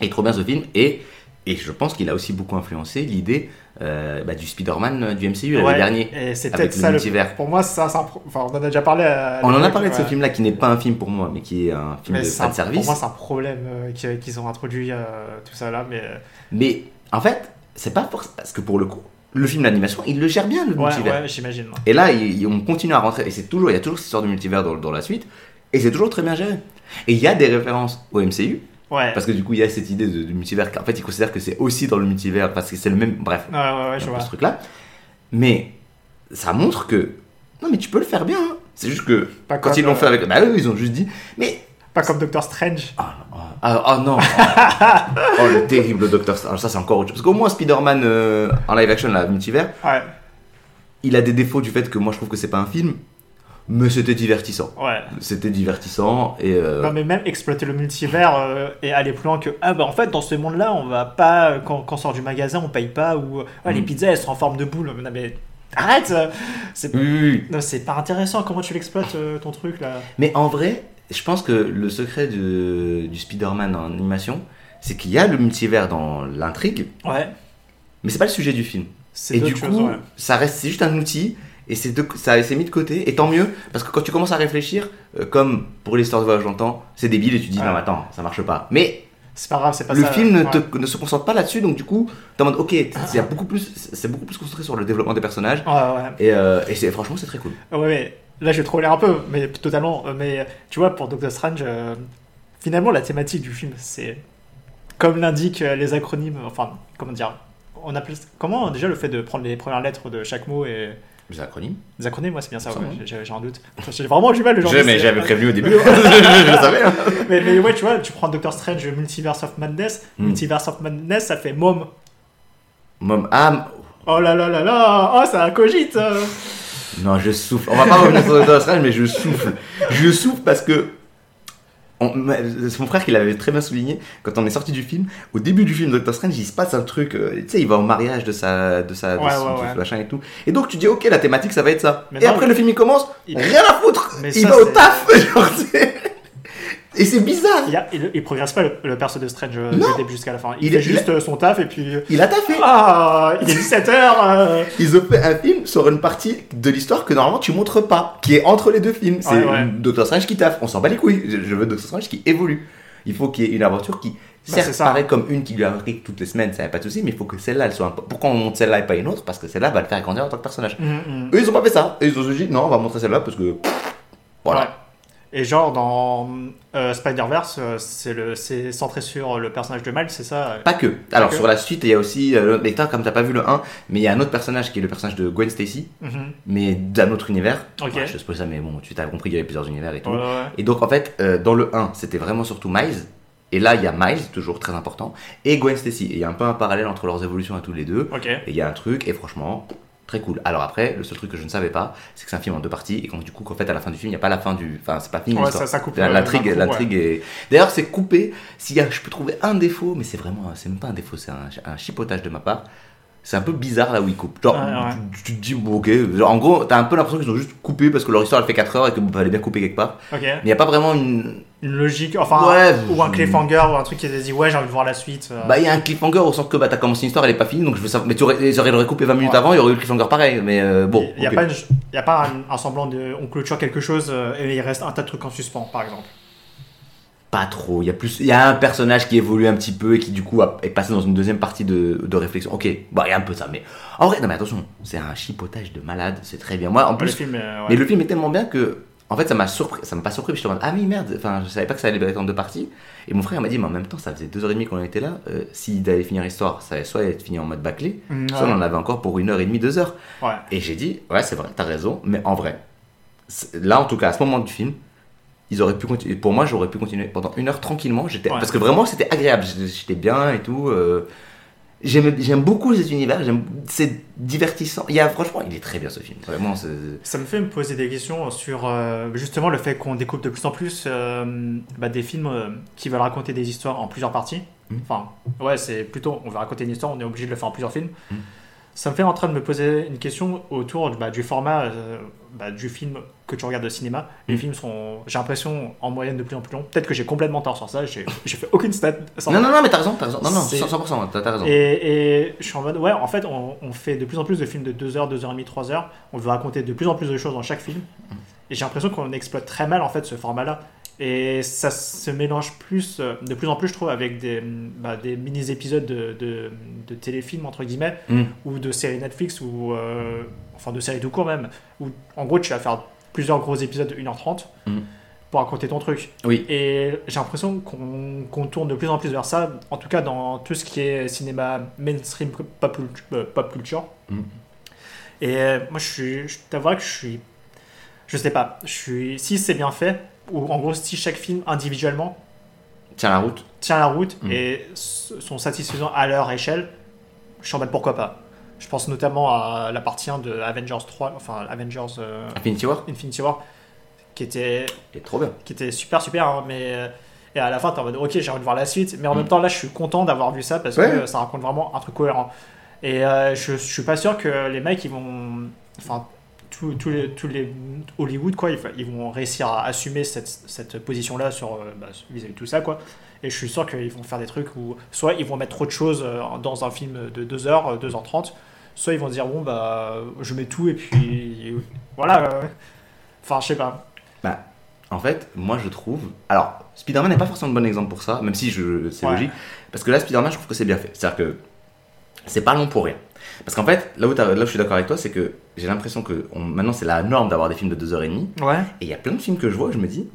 Il est trop bien ce film, et, et je pense qu'il a aussi beaucoup influencé l'idée euh, bah, du Spider-Man euh, du MCU, l'année ouais, dernière. Et c'est peut-être le ça le. multivers. Pour moi, ça, un enfin, on en a déjà parlé. à On en a parlé de ce film-là qui n'est pas un film pour moi, mais qui est un film de fan service. Pour moi, c'est un problème euh, qu'ils ont introduit tout ça là, mais Mais en fait, c'est pas forcément. Parce que pour le coup, le film d'animation, il le gère bien, le ouais, multivers. ouais, j'imagine. Et là, il- il- on continue à rentrer, et c'est toujours, il y a toujours cette histoire de multivers dans, dans la suite, et c'est toujours très bien géré. Et il y a des références au MCU, Ouais. parce que du coup, il y a cette idée de, de multivers, qu'en fait, ils considèrent que c'est aussi dans le multivers, parce que c'est le même. Bref, Ouais, ouais, ouais, un je peu vois. ce truc-là. Mais ça montre que. Non, mais tu peux le faire bien. hein. C'est juste que Pas quand comme, ils l'ont euh, fait avec. Bah eux, ils ont juste dit. Mais. Pas comme Doctor Strange. Ah, ah, non Oh le terrible Doctor Strange. Alors, ça, c'est encore autre chose. Parce qu'au moins, Spider-Man euh, en live action, la multivers, Ouais, il a des défauts du fait que moi, je trouve que c'est pas un film. Mais c'était divertissant. ouais. C'était divertissant et. euh, Non, mais même exploiter le multivers euh, et aller plus loin que ah bah en fait dans ce monde-là on va pas quand, quand on sort du magasin on paye pas ou ouais, les Mm. pizzas elles sont en forme de boule non mais arrête euh, c'est oui, oui, c'est pas intéressant comment tu l'exploites euh, ton truc là Mais en vrai, je pense que le secret de- du Spider-Man en animation, c'est qu'il y a le multivers dans l'intrigue, ouais mais c'est pas le sujet du film. c'est Et du coup, ouais. ça reste, c'est juste un outil. Et c'est ça s'est mis de côté, et tant mieux, parce que quand tu commences à réfléchir, euh, comme pour l'histoire de voyage dans le temps, c'est débile et tu te dis Ouais. non, attends, ça marche pas. Mais c'est pas grave c'est pas le ça film ne, ouais. te- ne se concentre pas là-dessus, donc du coup, t'es en mode ok, c'est beaucoup plus, c'est beaucoup plus concentré sur le développement des personnages, ouais et, euh, et c'est franchement c'est très cool. Ouais, là je vais troller un peu, mais totalement. euh, Mais tu vois, pour Doctor Strange, euh, finalement la thématique du film, c'est comme l'indiquent les acronymes, enfin, comment dire, on appelle comment déjà le fait de prendre les premières lettres de chaque mot et Les acronymes. les acronymes, moi c'est bien ça, Ça, ouais, ouais. j'ai un doute. J'ai vraiment du mal le genre. Je- de- mais j'avais prévenu au début, je le savais. hein. mais, mais ouais, tu vois, tu prends Doctor Strange, Multiverse of Madness, Hmm. Multiverse of Madness, ça fait mom. Mom, ah, Oh là là là là, oh ça cogite. euh. Non, je souffle. On va pas revenir sur Doctor Strange, mais je souffle. Je souffle parce que. On- ma- C'est mon frère qui l'avait très bien souligné quand on est sorti du film. Au début du film Doctor Strange, il se passe un truc. euh, tu sais, il va au mariage de sa, de sa, de son- ouais, machin et tout. Et donc tu dis, ok, la thématique, ça va être ça. Mais et non, après le film il commence, il- rien à foutre. Mais il ça, va au taf. genre, et c'est bizarre. Il, a- il, il progresse pas le, le perso de Strange euh, du début jusqu'à la fin. Il, Il fait est- juste euh, son taf et puis. Il a taffé. Ah, il est 17h Ils ont fait un film sur une partie de l'histoire que normalement tu montres pas, qui est entre les deux films. C'est Ouais, ouais. Doctor Strange qui taffe. On s'en bat les couilles. Je, veux Doctor Strange qui évolue. Il faut qu'il y ait une aventure qui, Bah, certes, ça. paraît comme une qui lui arrive toutes les semaines, ça n'a pas de souci, mais il faut que celle-là, elle soit. un peu- Pourquoi on monte celle-là et pas une autre? Parce que celle-là va le faire grandir en tant que personnage. Mm, Eux, ils ont pas fait ça. Eux, ils ont dit non, on va montrer celle-là parce que. Voilà. Ouais. Et genre dans euh, Spider-Verse, euh, c'est centré sur le personnage de Miles, c'est ça? Pas que. Alors, sur la suite, il y a aussi. Euh, mais toi, comme t'as pas vu le 1, mais il y a un autre personnage qui est le personnage de Gwen Stacy, Mhm. mais d'un autre univers. Ok. Je spoil ça, mais bon, tu t'as compris qu'il y avait plusieurs univers et tout. Ouais, ouais. Et donc en fait, euh, dans le 1, c'était vraiment surtout Miles. Et là, il y a Miles, toujours très important, et Gwen Stacy. Et il y a un peu un parallèle entre leurs évolutions à tous les deux. Ok. Et il y a un truc, et franchement, très cool. Alors après, le seul truc que je ne savais pas, c'est que c'est un film en deux parties, et donc du coup, qu'en fait, à la fin du film, il n'y a pas la fin du. Enfin, c'est pas fini Ouais, ça, ça coupe. La- L'intrigue, l'intrigue est. D'ailleurs, c'est coupé. S'il y a, je peux trouver un défaut, mais c'est vraiment, c'est même pas un défaut, c'est un, un chipotage de ma part. C'est un peu bizarre là où ils coupent. Genre, ouais. Tu, tu te dis, bon, ok. Genre, en gros, t'as un peu l'impression qu'ils ont juste coupé parce que leur histoire elle fait 4 heures et que vous fallait bien couper quelque part. Mais il n'y a pas vraiment une. Une logique, enfin, Ouais, ou un cliffhanger, ou un truc qui te dit ouais, j'ai envie de voir la suite. euh. Bah, il y a un cliffhanger au sens que bah, t'as commencé une histoire, elle est pas finie, donc je veux savoir. Mais tu aurais, ils auraient- coupé 20 minutes Ouais. avant, il y aurait eu le cliffhanger pareil. Mais euh, bon. Il n'y a, pas une- il y a pas un, un semblant de. On clôture quelque chose euh, et il reste un tas de trucs en suspens, par exemple. Pas trop. Il y a plus. Il y a un personnage qui évolue un petit peu et qui du coup a- est passé dans une deuxième partie de, de réflexion. Ok, bah il y a un peu ça, mais en vrai, non mais attention, c'est un chipotage de malade, c'est très bien. Moi, en le plus, film, euh, ouais. mais le film est tellement bien que. En fait, ça m'a surpris, ça m'a pas surpris, j'étais en mode, ah oui, merde, enfin, je savais pas que ça allait être en deux parties. Et mon frère m'a dit, mais en même temps, ça faisait deux heures et demie qu'on était là, euh, s'il allait finir l'histoire, ça allait soit être fini en mode bâclé, Mm, soit on en avait encore pour une heure et demie, deux heures. Ouais. Et j'ai dit, ouais, c'est vrai, t'as raison, mais en vrai, là, en tout cas, à ce moment du film, ils auraient pu continuer. Pour moi, j'aurais pu continuer pendant une heure tranquillement. J'étais, Ouais. parce que vraiment, c'était agréable. J'étais- bien et tout. euh, j'aime beaucoup cet univers, c'est divertissant. Il y a franchement, il est très bien ce film. Vraiment, Ça me fait me poser des questions sur euh, justement le fait qu'on découpe de plus en plus euh, bah, des films euh, qui veulent raconter des histoires en plusieurs parties. Mhm. Enfin, ouais, c'est plutôt on veut raconter une histoire, on est obligé de le faire en plusieurs films. Mhm. Ça me fait en train de me poser une question autour bah, du format bah, du film que tu regardes au cinéma. Les Mhm. films sont, j'ai l'impression, en moyenne de plus en plus longs. Peut-être que j'ai complètement tort sur ça, j'ai fait aucune stat. Non non non, mais t'as raison, t'as raison. Non non, C'est- 100%, t'as raison. et, et je suis en mode, ouais, en fait, on, on fait de plus en plus de films de 2 heures, 2 heures et demie, 3 heures. On veut raconter de plus en plus de choses dans chaque film. Et j'ai l'impression qu'on exploite très mal, en fait, ce format-là. Et ça se mélange plus, euh, de plus en plus, je trouve, avec des, bah, des mini-épisodes de, de, de téléfilms, entre guillemets, Mm. ou de séries Netflix, ou euh, enfin de séries tout court même, où en gros, tu vas faire plusieurs gros épisodes de 1h30 Mm. pour raconter ton truc. Oui. Et j'ai l'impression qu'on tourne de plus en plus vers ça, en tout cas dans tout ce qui est cinéma mainstream pop, euh, pop culture. Mm. Et moi, je suis, je t'avouerai que je suis, je sais pas, je suis, si c'est bien fait, ou en gros, si chaque film individuellement Tiens la route. tient la route Mm. et sont satisfaisants à leur échelle, je suis en mode pourquoi pas. Je pense notamment à la partie 1 de Avengers 3, enfin Avengers euh, Infinity War. Infinity War, qui était est trop bien. qui était super super hein, mais euh, et à la fin t'es en mode ok j'ai envie de voir la suite mais en Mm. même temps là je suis content d'avoir vu ça parce Ouais. que ça raconte vraiment un truc cohérent et euh, je, je suis pas sûr que les mecs ils vont enfin tous tous les, tous les Hollywood quoi ils, vont réussir à assumer cette, cette position là sur euh, bah, vis-à-vis de tout ça quoi et je suis sûr qu'ils vont faire des trucs où soit ils vont mettre trop de choses euh, dans un film de 2 heures euh, 2h30 soit ils vont dire bon bah je mets tout et puis voilà euh. enfin je sais pas En fait, moi je trouve. Alors, Spider-Man n'est pas forcément un bon exemple pour ça, même si je... c'est Ouais. logique. Parce que là, Spider-Man, je trouve que c'est bien fait. C'est-à-dire que c'est pas long pour rien. Parce qu'en fait, là où, là où je suis d'accord avec toi, c'est que j'ai l'impression que on- maintenant c'est la norme d'avoir des films de 2h30. ouais Et il y a plein de films que je vois, je me dis,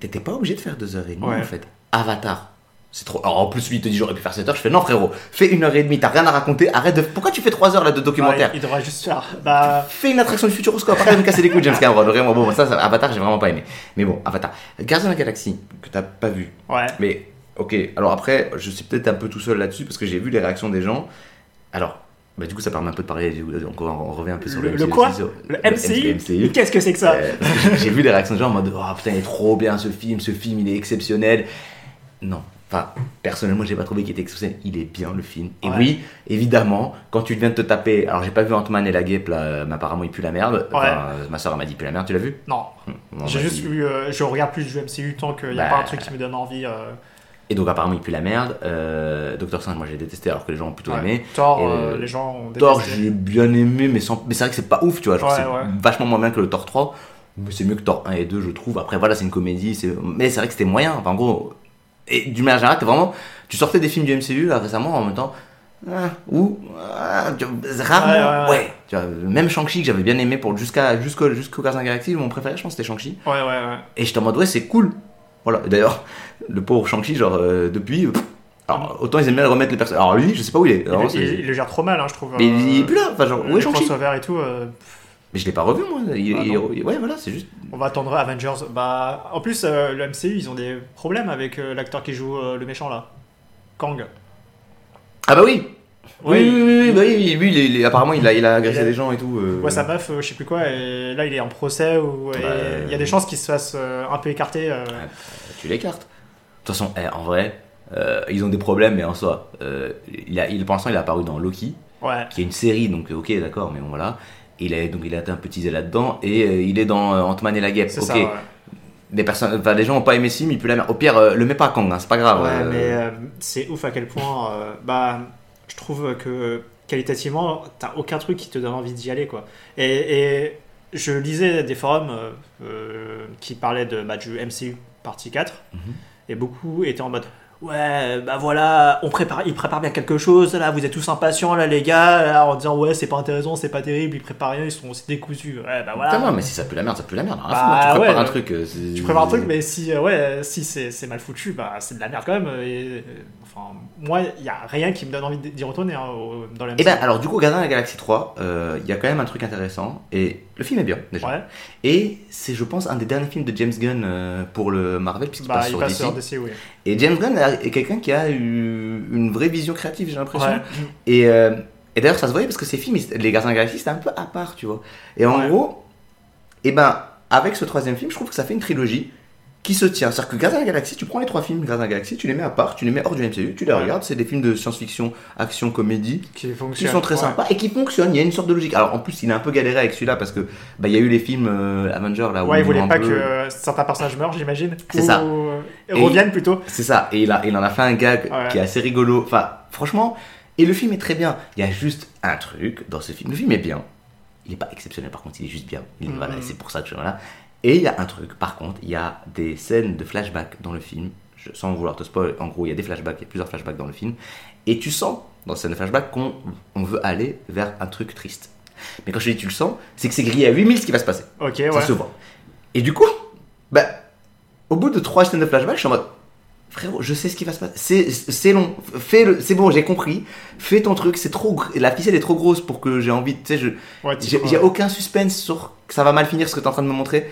t'étais pas obligé de faire 2h30 Ouais. en fait. Avatar. C'est trop. Alors, en plus, lui, il te dit j'aurais pu faire 7 heures. Je fais non, frérot, fais une heure et demie, t'as rien à raconter. Arrête de. Pourquoi tu fais 3 heures là de documentaire? Ouais, il devrait juste faire. Bah, Fais une attraction du futuroscope, arrête de me casser les couilles, James Cameron. Vraiment, bon, ça, ça, Avatar, j'ai vraiment pas aimé. Mais bon, Avatar. Gardien de la Galaxie, que t'as pas vu. ouais. Mais, ok, alors après, je suis peut-être un peu tout seul là-dessus parce que j'ai vu les réactions des gens. Alors, bah, du coup, ça permet un peu de parler, donc on, revient un peu sur le, Le- le MCU quoi sur- Le MCU, MCU. Qu'est-ce que c'est que ça Euh, j'ai- vu des réactions de gens en mode Oh putain, il est trop bien ce film, ce film il est exceptionnel. Non, enfin, personnellement, j'ai pas trouvé qu'il était exceptionnel. Il est bien le film. Et Ouais. oui, évidemment, quand tu viens de te taper. Alors, j'ai pas vu Ant-Man et la guêpe là, mais apparemment il pue la merde. Enfin, ma soeur m'a dit pue la merde, tu l'as vu? Non, Bon, j'ai juste euh, je regarde plus du MCU tant qu'il n'y a Bah. pas un truc qui me donne envie. euh, Et donc, apparemment il pue la merde. Euh, Doctor Strange, moi j'ai détesté alors que les gens ont plutôt ouais. aimé. Thor, euh, les gens ont Thor, détesté. j'ai bien aimé, mais, sans... mais c'est vrai que c'est pas ouf, tu vois. Genre, Ouais, c'est ouais. vachement moins bien que le Thor 3. Mais c'est mieux que Thor 1 et 2, je trouve. Après, voilà, c'est une comédie. c'est- Mais c'est vrai que c'était moyen. Enfin, en gros. Et d'une manière générale, t'es vraiment. Tu sortais des films du MCU là récemment en même temps. ah, ou. ah, tu vois, rarement. Ouais. Tu vois, même Shang-Chi que j'avais bien aimé pour jusqu'à jusqu'au jusqu'au la Galaxie, mon préféré, je pense, c'était Shang-Chi. Ouais, ouais, ouais. Et j'étais en mode, ouais, c'est cool. Voilà. Et D'ailleurs, le pauvre Shang-Chi, genre, euh, depuis. pff, alors, autant ils aiment bien remettre les personnes. Alors, lui, je sais pas où il est. Il, le gère trop mal, hein, je trouve. mais euh, il est plus là. Enfin, genre, où est Shang-Chi? et tout. euh, Mais je l'ai pas revu, moi. Il- Ah il- ouais, voilà, c'est juste. on va attendre Avengers. Bah, en plus, euh, le MCU, ils ont des problèmes avec euh, l'acteur qui joue euh, le méchant là. Kang. Ah bah oui Oui, oui, oui, oui, bah oui, lui, il est- il est- apparemment, il a, il a agressé Il a- des gens et tout. euh. Ouais, sa meuf, euh, je sais plus quoi, et là il est en procès ou et Bah, il y a des chances qu'il se fasse euh, un peu écarter. euh, Tu l'écartes. De toute façon, eh, en vrai, euh, ils ont des problèmes, mais en soi, euh, il a, il, pour l'instant, il est apparu dans Loki, Ouais. qui est une série, donc euh, ok, d'accord, mais bon, voilà. Il a, donc il a été un peu teasé là-dedans, et euh, il est dans euh, Ant-Man et la guêpe. C'est Ok, ça, ouais. des personnes, enfin, les gens ont pas aimé film, il pue la merde. Au pire, euh, le mets pas à Kang, hein, c'est pas grave. Ouais, euh, mais euh, c'est ouf à quel point. euh, bah, je trouve que qualitativement, t'as aucun truc qui te donne envie d'y aller, quoi. Et, et je lisais des forums euh, euh, qui parlaient de, bah, du MCU partie 4, Mhm. et beaucoup étaient en mode. Ouais, bah voilà, on prépare, ils préparent bien quelque chose, là, vous êtes tous impatients, là, les gars, là, en disant, ouais, c'est pas intéressant, c'est pas terrible, ils préparent rien, ils sont aussi décousus. Ouais, bah voilà. Putain, mais si ça pue la merde, ça pue la merde. à Bah, foutre, tu prépares ouais, un truc. euh, Tu prépares un truc, mais si, euh, ouais, si c'est mal foutu, bah, c'est de la merde quand même. Et, euh, enfin, moi, il n'y a rien qui me donne envie d'y retourner hein, dans le Et ben MCU. alors du coup Gardien de la Galaxie 3, euh, il y a quand même un truc intéressant et le film est bien déjà. Ouais, Et c'est je pense un des derniers films de James Gunn euh, pour le Marvel puisqu'il bah, passe il sur passe DC. sur DC, oui. Et James Gunn a est quelqu'un qui a eu une vraie vision créative, j'ai l'impression. Ouais. Et, euh, et d'ailleurs, ça se voyait parce que ces films, les Gardiens de la Galaxie, c'était un peu à part, tu vois. Et en Ouais. gros, et ben, avec ce troisième film, je trouve que ça fait une trilogie qui se tient. C'est-à-dire que Gardiens de la Galaxie, tu prends les trois films Gardiens de la Galaxie, tu les mets à part, tu les mets hors du MCU, tu les regardes, c'est des films de science-fiction, action, comédie, Qui qui sont très Ouais. sympas et qui fonctionnent. Il y a une sorte de logique. Alors en plus, il a un peu galéré avec celui-là parce que bah, il y a eu les films euh, Avengers là où Ouais, il voulait pas peu- que euh, certains personnages meurent, j'imagine. C'est ça. euh, Et- reviennent plutôt. C'est ça, et il, a, il en a fait un gag Ouais. qui est assez rigolo. Enfin, franchement, et le film est très bien. Il y a juste un truc dans ce film. Le film est bien. Il n'est pas exceptionnel, par contre, il est juste bien. Mhm. voilà, c'est pour ça que je suis là. Et il y a un truc, par contre, il y a des scènes de flashback dans le film. Je- sans vouloir te spoil, en gros, il y a des flashbacks, il y a plusieurs flashbacks dans le film. Et tu sens, dans ces scènes de flashback, qu'on on veut aller vers un truc triste. Mais quand je dis tu le sens, c'est que c'est grillé à 8000 ce qui va se passer. Ok, Ça ouais. se voit. Et du coup, bah, au bout de trois scènes de flashback, je suis en mode, frérot, je sais ce qui va se passer. C'est, long. Fais le, c'est bon, j'ai compris. Fais ton truc. C'est trop, la ficelle est trop grosse pour que j'ai envie. Tu sais, je, Ouais, j'ai, aucun suspense sur que ça va mal finir ce que tu es en train de me montrer.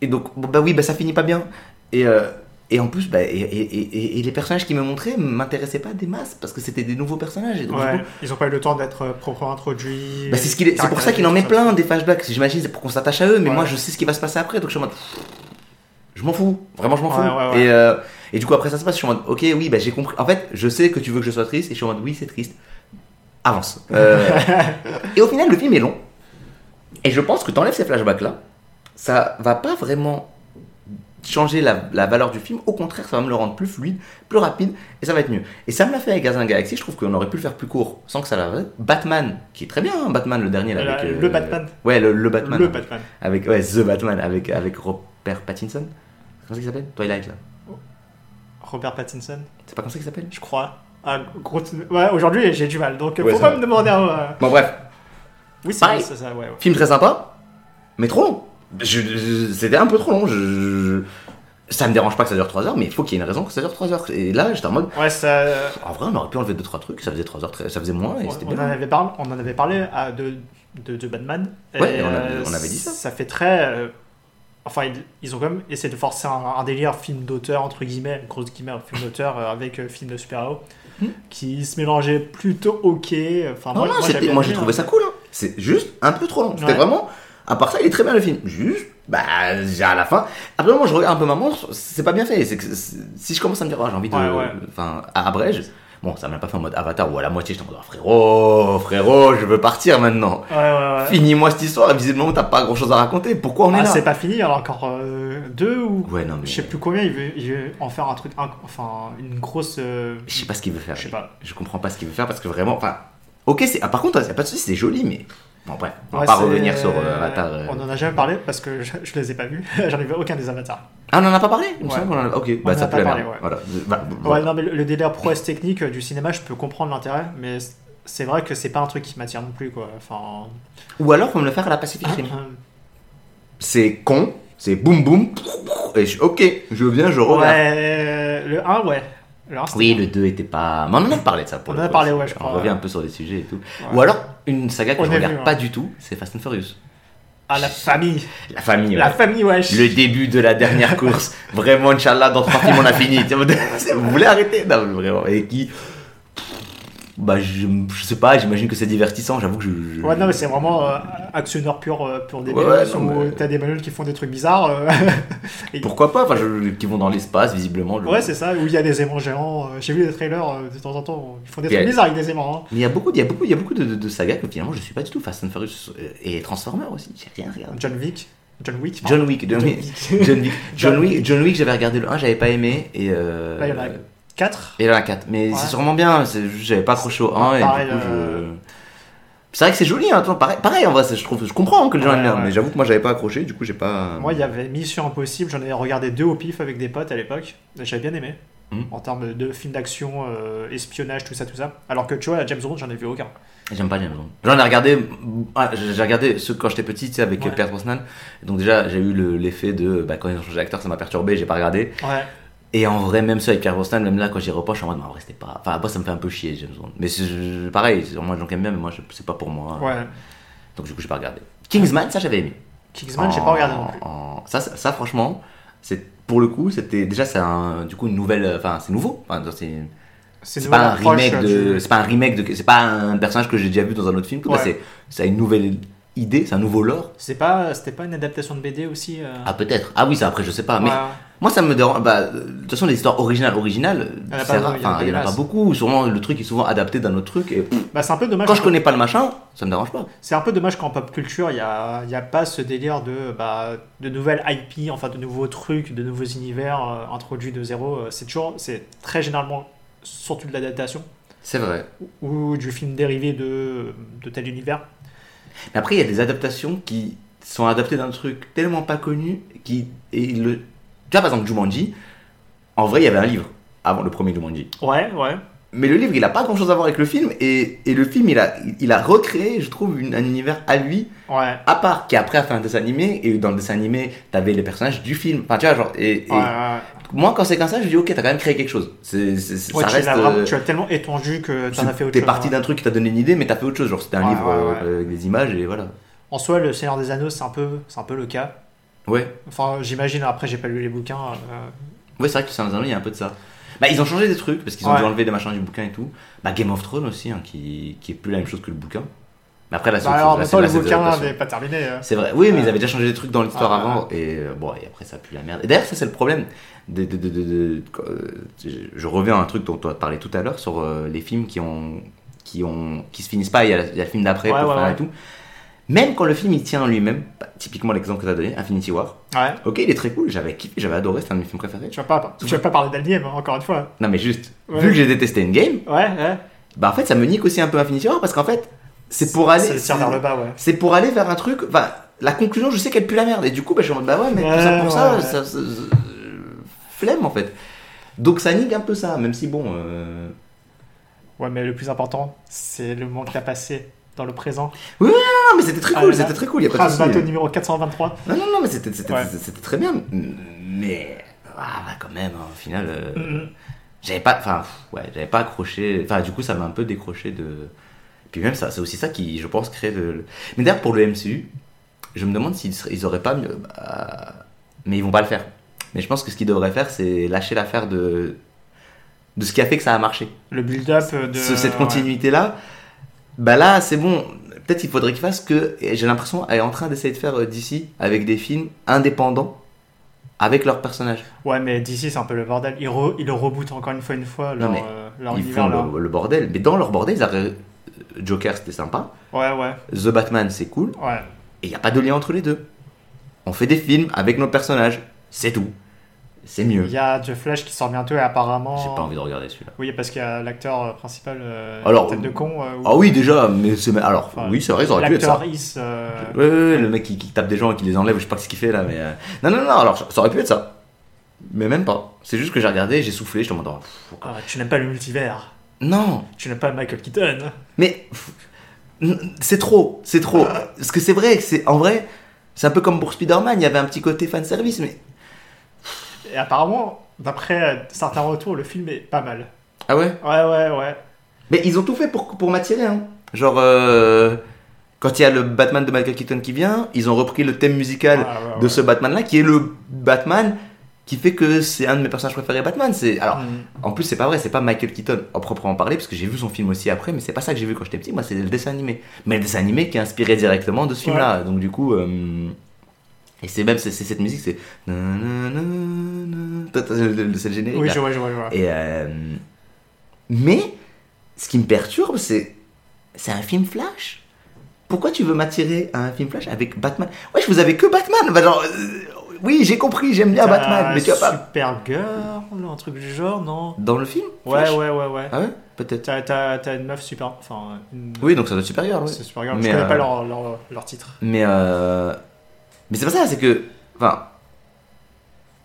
Et donc, bah oui, bah ça finit pas bien. Et, euh, et en plus, bah, et, et- les personnages qui me montraient m'intéressaient pas des masses parce que c'était des nouveaux personnages. Et donc, Ouais, coup, ils ont pas eu le temps d'être euh, proprement introduits. bah, c'est, ce pour ça qu'il en met plein des flashbacks. J'imagine c'est pour qu'on s'attache à eux, mais Ouais. moi je sais ce qui va se passer après, donc je suis en mode. Je m'en fous, vraiment je m'en fous. Ouais. Et, euh, et du coup après ça se passe, je suis en mode ok, oui, bah, j'ai compris. En fait, je sais que tu veux que je sois triste, et je suis en mode oui, c'est triste. Avance. Euh, et au final, le film est long. Et je pense que t'enlèves ces flashbacks là, ça va pas vraiment changer la, la valeur du film. Au contraire, ça va me le rendre plus fluide, plus rapide, et ça va être mieux. Et ça me l'a fait avec la Galaxie. Je trouve qu'on aurait pu le faire plus court sans que ça la. Batman, qui est très bien, hein, Batman le dernier là, La- avec. le Batman. Ouais, le, le Batman. Le Batman. Avec, ouais, The Batman, avec, avec Robert Pattinson. Comment ça qu'il s'appelle? Twilight, là. Robert Pattinson, C'est pas comme ça qu'il s'appelle? Je crois. Ah, gros... Ouais, aujourd'hui j'ai du mal, donc euh, Ouais, faut ça pas va. me demander. euh, Bon, bref. Oui, c'est ça, ouais. Film très sympa, mais trop long. C'était un peu trop long. Je, je- ça me dérange pas que ça dure 3 heures, mais il faut qu'il y ait une raison que ça dure 3 heures. Et là, j'étais en mode. Ouais, ça. En vrai, on aurait pu enlever 2-3 trucs, ça faisait 3 heures, ça faisait moins, et On, c'était on en avait parlé, on en avait parlé à- de, de, de Batman. Ouais, Et, on avait- euh, on avait dit ça. Ça fait très. euh, enfin, ils, ils ont quand même essayé de forcer un, un délire film d'auteur, entre guillemets, grosse guillemets, film d'auteur euh, avec euh, film de super-héros, Hmm. qui se mélangeait plutôt ok. Enfin, Non, moi, non, moi, j'ai trouvé hein. ça cool. hein. C'est juste un peu trop long. C'était Ouais. vraiment. À part ça, il est très bien le film. Juste, bah, j'ai à la fin. Après, moi, je regarde un peu ma montre. C'est pas bien fait. C'est que c'est- si je commence à me dire, oh, j'ai envie de. Ouais, ouais. Enfin, à abrège. Bon, ça m'a pas fait en mode avatar ou à la moitié. J'étais en mode, oh, frérot, frérot, je veux partir maintenant. Ouais, ouais, ouais. Finis-moi cette histoire. Visiblement, t'as pas grand chose à raconter. Pourquoi on est Ah, là c'est pas fini, alors encore euh, deux ou. Ouais, non, mais. Je sais plus combien, il veut, il veut en faire un truc, enfin, une grosse. euh, Je sais pas ce qu'il veut faire. Je sais pas. Je comprends pas ce qu'il veut faire parce que vraiment. Enfin, ok, c'est. ah, par contre, y a pas de soucis, c'est joli, mais. Bon, bref, on va Ouais, pas revenir sur euh, Avatar. euh. On en a jamais parlé parce que je, je les ai pas vus. J'en ai vu aucun des avatars. Ah, on en a pas parlé Ouais. qu'on en a- Ok, On bah ça la parlé, ouais. Voilà. Bah, Ouais, voilà. non, mais le, le délire prouesse technique euh, du cinéma, je peux comprendre l'intérêt, mais c'est vrai que c'est pas un truc qui m'attire non plus, quoi. Enfin. Ou alors, faut me le faire à la Pacific Rim. euh, C'est con, c'est boum boum. Et je, ok, je viens, je regarde. ouais, le 1, ouais. Le 1, c'était Oui, le 2 était pas. Mais on en a parlé de ça pour On le en a parlé, ouais, je On crois, revient ouais. un peu sur des sujets et tout. Ouais. Ou alors, une saga que On je regarde vu, pas du tout, c'est Fast and Furious. Ah, la famille. La famille. La ouais. famille, wesh. Le début de la dernière course. Vraiment, Inch'Allah, dans trois films, on a fini. Vous voulez arrêter? Non, vraiment. Et qui? Bah, je, je sais pas, j'imagine que c'est divertissant, j'avoue que je. je- Ouais, non, mais c'est vraiment euh, actionneur pur euh, pour des Ouais, Manuels non, où mais- t'as des Manuels qui font des trucs bizarres. euh, et- Pourquoi pas Enfin, je- qui vont dans l'espace, visiblement. Ouais, c'est ça, où il y a des aimants géants. euh, J'ai vu des trailers de temps en temps, ils font des trucs bizarres avec des aimants. hein. Mais il y a beaucoup, il y a beaucoup, il y a beaucoup de, de- de sagas que finalement je suis pas du tout Fast and Furious et Transformers aussi. J'ai rien regardé. John Wick. John Wick. John Wick, John Wick, Wick. John Wick, John Wick, John Wick, j'avais regardé le 1, j'avais pas aimé et euh, Là, il y en a 4. et là 4. Mais Ouais. c'est sûrement bien, j'avais pas accroché au 1 et Pareil, du coup euh, je. C'est vrai que c'est joli, hein, pareil, pareil en vrai, je trouve, je comprends que les gens Ouais, aiment bien, ouais. mais j'avoue que moi j'avais pas accroché, du coup j'ai pas. Moi, il y avait Mission Impossible, j'en ai regardé deux au pif avec des potes à l'époque. J'avais bien aimé. Hmm. En termes de films d'action, euh, espionnage, tout ça, tout ça. Alors que tu vois, la James Bond, j'en ai vu aucun. J'aime pas James Bond. J'en ai regardé, ah, j'ai regardé ceux quand j'étais petit, tu sais, avec Ouais. euh, Pierre Brosnan. Donc déjà, j'ai eu le- l'effet de, bah, quand ils ont changé d'acteur, ça m'a perturbé, j'ai pas regardé. Ouais. Et en vrai, même ça avec Pierre Brosnan, même là, quand j'y reproche, en mode, en vrai, c'était pas. Enfin, moi, ça me fait un peu chier, James Bond. Mais c'est pareil, moi, j'en aime bien, mais moi, c'est pas pour moi. Ouais. Donc, du coup, j'ai pas regardé. Kingsman, ça, j'avais aimé. Kingsman, j'ai pas regardé non En- plus. en- Ça, ça, ça, franchement, c'est pour le coup, c'était déjà c'est un, du coup une nouvelle, enfin c'est nouveau. Enfin, c'est pas un remake de, c'est pas un remake de, c'est pas un personnage que j'ai déjà vu dans un autre film. tout, bah, Ouais. c'est c'est une nouvelle idée, c'est un nouveau lore. C'est pas, c'était pas une adaptation de BD aussi euh, Ah peut-être. Ah oui, ça après je sais pas. Mais ouais. Moi ça me dérange. Bah, de toute façon les histoires originales originales, Il y en a c'est pas- rare. Enfin, il en a beaucoup. Sûrement le truc est souvent adapté d'un autre truc. Et Bah, c'est un peu dommage. quand je connais pas le machin, ça me dérange pas. C'est un peu dommage qu'en pop culture, il n'y a, y a pas ce délire de, bah, de nouvelles IP, enfin de nouveaux trucs, de nouveaux univers euh, introduits de zéro. Euh, C'est toujours, c'est très généralement surtout de l'adaptation C'est vrai. ou du film dérivé de, de tel univers. Mais après, il y a des adaptations qui sont adaptées d'un truc tellement pas connu qui et le. Tu vois, par exemple, Jumanji. En vrai, il y avait un livre avant le premier Jumanji. Ouais, ouais. Mais le livre, il a pas grand chose à voir avec le film. Et, et le film, il a, il a recréé, je trouve, une- un univers à lui, Ouais. à part, qui après a fait un dessin animé. Et dans le dessin animé, t'avais les personnages du film. Enfin, tu vois, genre. Et, et ouais, ouais. moi, quand c'est comme ça, je dis, ok, t'as quand même créé quelque chose. C'est, ça tu, reste. l'as vraiment- euh, tu as tellement étendu que tu en c'est- as fait autre T'es chose. parti ouais. d'un truc qui t'a donné une idée, mais t'as fait autre chose. Genre, c'était un livre euh, avec des images et voilà. En soi, Le Seigneur des Anneaux, c'est un peu, c'est un peu le cas. Ouais. Enfin, j'imagine, après, j'ai pas lu les bouquins. euh, Ouais, c'est vrai que Seigneur des Anneaux, il y a un peu de ça. Bah, ils ont changé des trucs parce qu'ils ont Ouais. dû enlever des machins du bouquin et tout. Bah, Game of Thrones aussi, hein, qui, qui est plus la même chose que le bouquin. Mais après, c'est Bah, alors, temps, là, le bouquin n'est pas terminé. euh. C'est vrai, oui, mais ils avaient déjà changé des trucs dans l'histoire Ah, ouais, avant. Et euh, bon, et après, ça pue la merde. Et d'ailleurs, ça, c'est le problème. De, de, de, de- de- euh, je- reviens à un truc dont on a parlé tout à l'heure sur euh, les films qui, ont, qui, ont, qui se finissent pas. Il y a, il y a le film d'après Ouais, pour ouais, faire ouais. et tout. Même quand le film il tient en lui-même, bah, typiquement l'exemple que tu as donné, Infinity War, Ouais. ok, il est très cool, j'avais kiffé, j'avais adoré, c'est un de mes films préférés. Tu vas pas, tu vas pas parler d'Alien, hein, encore une fois. Non, mais juste, Ouais. vu que j'ai détesté Endgame, Ouais, ouais. bah en fait ça me nique aussi un peu Infinity War parce qu'en fait c'est pour aller tire vers le bas, ouais. c'est pour aller vers un truc enfin la conclusion je sais qu'elle pue la merde et du coup bah je en mode bah ouais mais tout ça pour ça- ça- flemme en fait donc ça nique un peu ça même si bon euh, Ouais, mais le plus important, c'est le moment que t'as passé dans le présent. non mais c'était très Ah cool c'était très cool y a pas de bateau numéro 423. non non non mais c'était Ouais. très bien mais ah bah quand même au final euh, Mhm. j'avais pas enfin ouais j'avais pas accroché enfin du coup ça m'a un peu décroché de puis même ça c'est aussi ça qui je pense crée le, mais d'ailleurs pour le MCU je me demande s'ils ils auraient pas mieux bah, mais ils vont pas le faire mais je pense que ce qu'ils devraient faire c'est lâcher l'affaire de de ce qui a fait que ça a marché Le build-up de. Ce- cette ouais. Bah là c'est bon. Peut-être il faudrait qu'ils fassent que j'ai l'impression elle est en train d'essayer de faire euh, d'ici avec des films indépendants avec leurs personnages. Ouais, mais d'ici, c'est un peu le bordel. Ils, re- ils le rebootent encore une fois, une fois, leur, mais euh, leur ils univers font le, le bordel. Mais dans leur bordel ils arrivent- Joker c'était sympa. Ouais, ouais, The Batman c'est cool. Ouais. et il n'y a pas de lien entre les deux. On fait des films avec nos personnages. C'est tout c'est mieux Il y a The Flash qui sort bientôt et apparemment. j'ai pas envie de regarder celui-là Oui, parce qu'il y a l'acteur euh, principal, euh, Alors, tête de con. euh, ou- ah oui déjà mais c'est alors Enfin, oui c'est vrai ils auraient pu être ça Is. euh, Ouais, ouais, ouais, le mec qui, qui tape des gens et qui les enlève, je sais pas ce qu'il fait là, mais. Non, non, non, alors ça aurait pu être ça. Mais même pas. C'est juste que j'ai regardé, j'ai soufflé, je te demande. ah, tu n'aimes pas le multivers. Non, Tu n'aimes pas Michael Keaton. mais. C'est trop, c'est trop. Parce que c'est vrai, que c'est en vrai, c'est un peu comme pour Spider-Man, il y avait un petit côté fanservice, mais. Et apparemment, d'après euh, certains retours, le film est pas mal. Ah ouais? Ouais, ouais, ouais. Mais ils ont tout fait pour, pour m'attirer, hein. Genre, euh, quand il y a le Batman de Michael Keaton qui vient, ils ont repris le thème musical ouais, de ce Batman-là, qui est le Batman qui fait que c'est un de mes personnages préférés Batman. C'est alors. Mm. En plus, c'est pas vrai, c'est pas Michael Keaton en proprement parler, parce que j'ai vu son film aussi après, mais c'est pas ça que j'ai vu quand j'étais petit. Moi, c'est le dessin animé. Mais le dessin animé qui est inspiré directement de ce film-là. Donc, du coup. euh, Et c'est même c'est c'est cette musique, c'est. C'est le générique. Oui, je vois, je vois, je vois. Et. euh, Mais, ce qui me perturbe, c'est. C'est un film Flash. Pourquoi tu veux m'attirer à un film Flash avec Batman? Ouais, je vous avais que Batman. Bah, genre, euh, oui, j'ai compris, j'aime bien Batman, mais tu vas pas. Supergirl, un truc du genre, non? Dans le film Ouais, Flash? ouais, ouais, ouais. Ah ouais? Peut-être. T'as, t'as, t'as une meuf super. Enfin, une... Oui, donc ça doit être supérieur. oui. c'est Supergirl. Mais, je connais euh, pas leur, leur, leur titre. Mais euh... mais c'est pas ça, c'est que enfin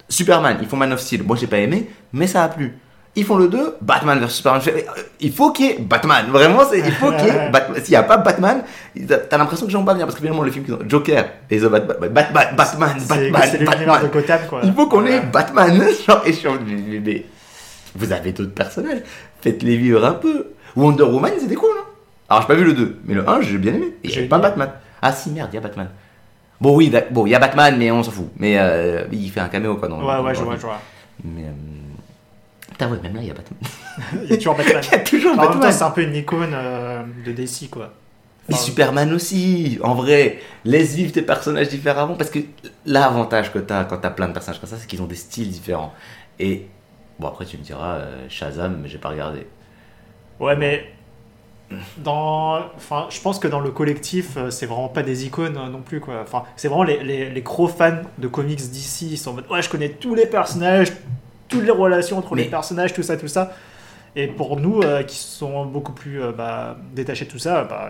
Superman, ils font Man of Steel. Moi j'ai pas aimé, mais ça a plu. Ils font le 2, Batman vs Superman. Euh, Il faut qu'il y ait Batman. Vraiment, c'est il faut qu'il y ait Batman. S'il y a pas Batman, t'as l'impression que j'en pas bien parce que finalement le film qu'ils ont Joker et The Batman, Batman, Batman, C'est, Batman, c'est l'univers de Batman. Gotham, quoi. Il faut qu'on ait. Batman. Genre, et je suis en- mais- vous avez d'autres personnages. Faites-les vivre un peu. Wonder Woman, c'était cool. Hein Alors j'ai pas vu le 2, mais le 1, j'ai bien aimé. Et J'ai pas. Batman. Ah si, merde, il y a Batman. Bon, oui, d'ac- bon, il y a Batman, mais on s'en fout. Mais euh, il fait un caméo, quoi. Dans, Ouais, dans- ouais, je vois, je vois. Mais. euh, Putain, ouais, même là, il y a Batman. Il y a toujours Batman. Il y a toujours Batman. c'est un peu une icône euh, de DC, quoi. Et Enfin, Superman aussi, en vrai, laisse vivre tes personnages différemment parce que l'avantage que t'as quand t'as plein de personnages comme ça, c'est qu'ils ont des styles différents. Et bon, après, tu me diras euh, Shazam, mais j'ai pas regardé. Ouais, mais dans, enfin, je pense que dans le collectif, euh, c'est vraiment pas des icônes euh, non plus, quoi. Enfin, c'est vraiment les, les, les gros fans de comics d'ici. Ils sont en mode, ouais, je connais tous les personnages, toutes les relations entre les personnages, tout ça, tout ça. Et pour nous, euh, qui sont beaucoup plus euh, bah, détachés de tout ça, bah,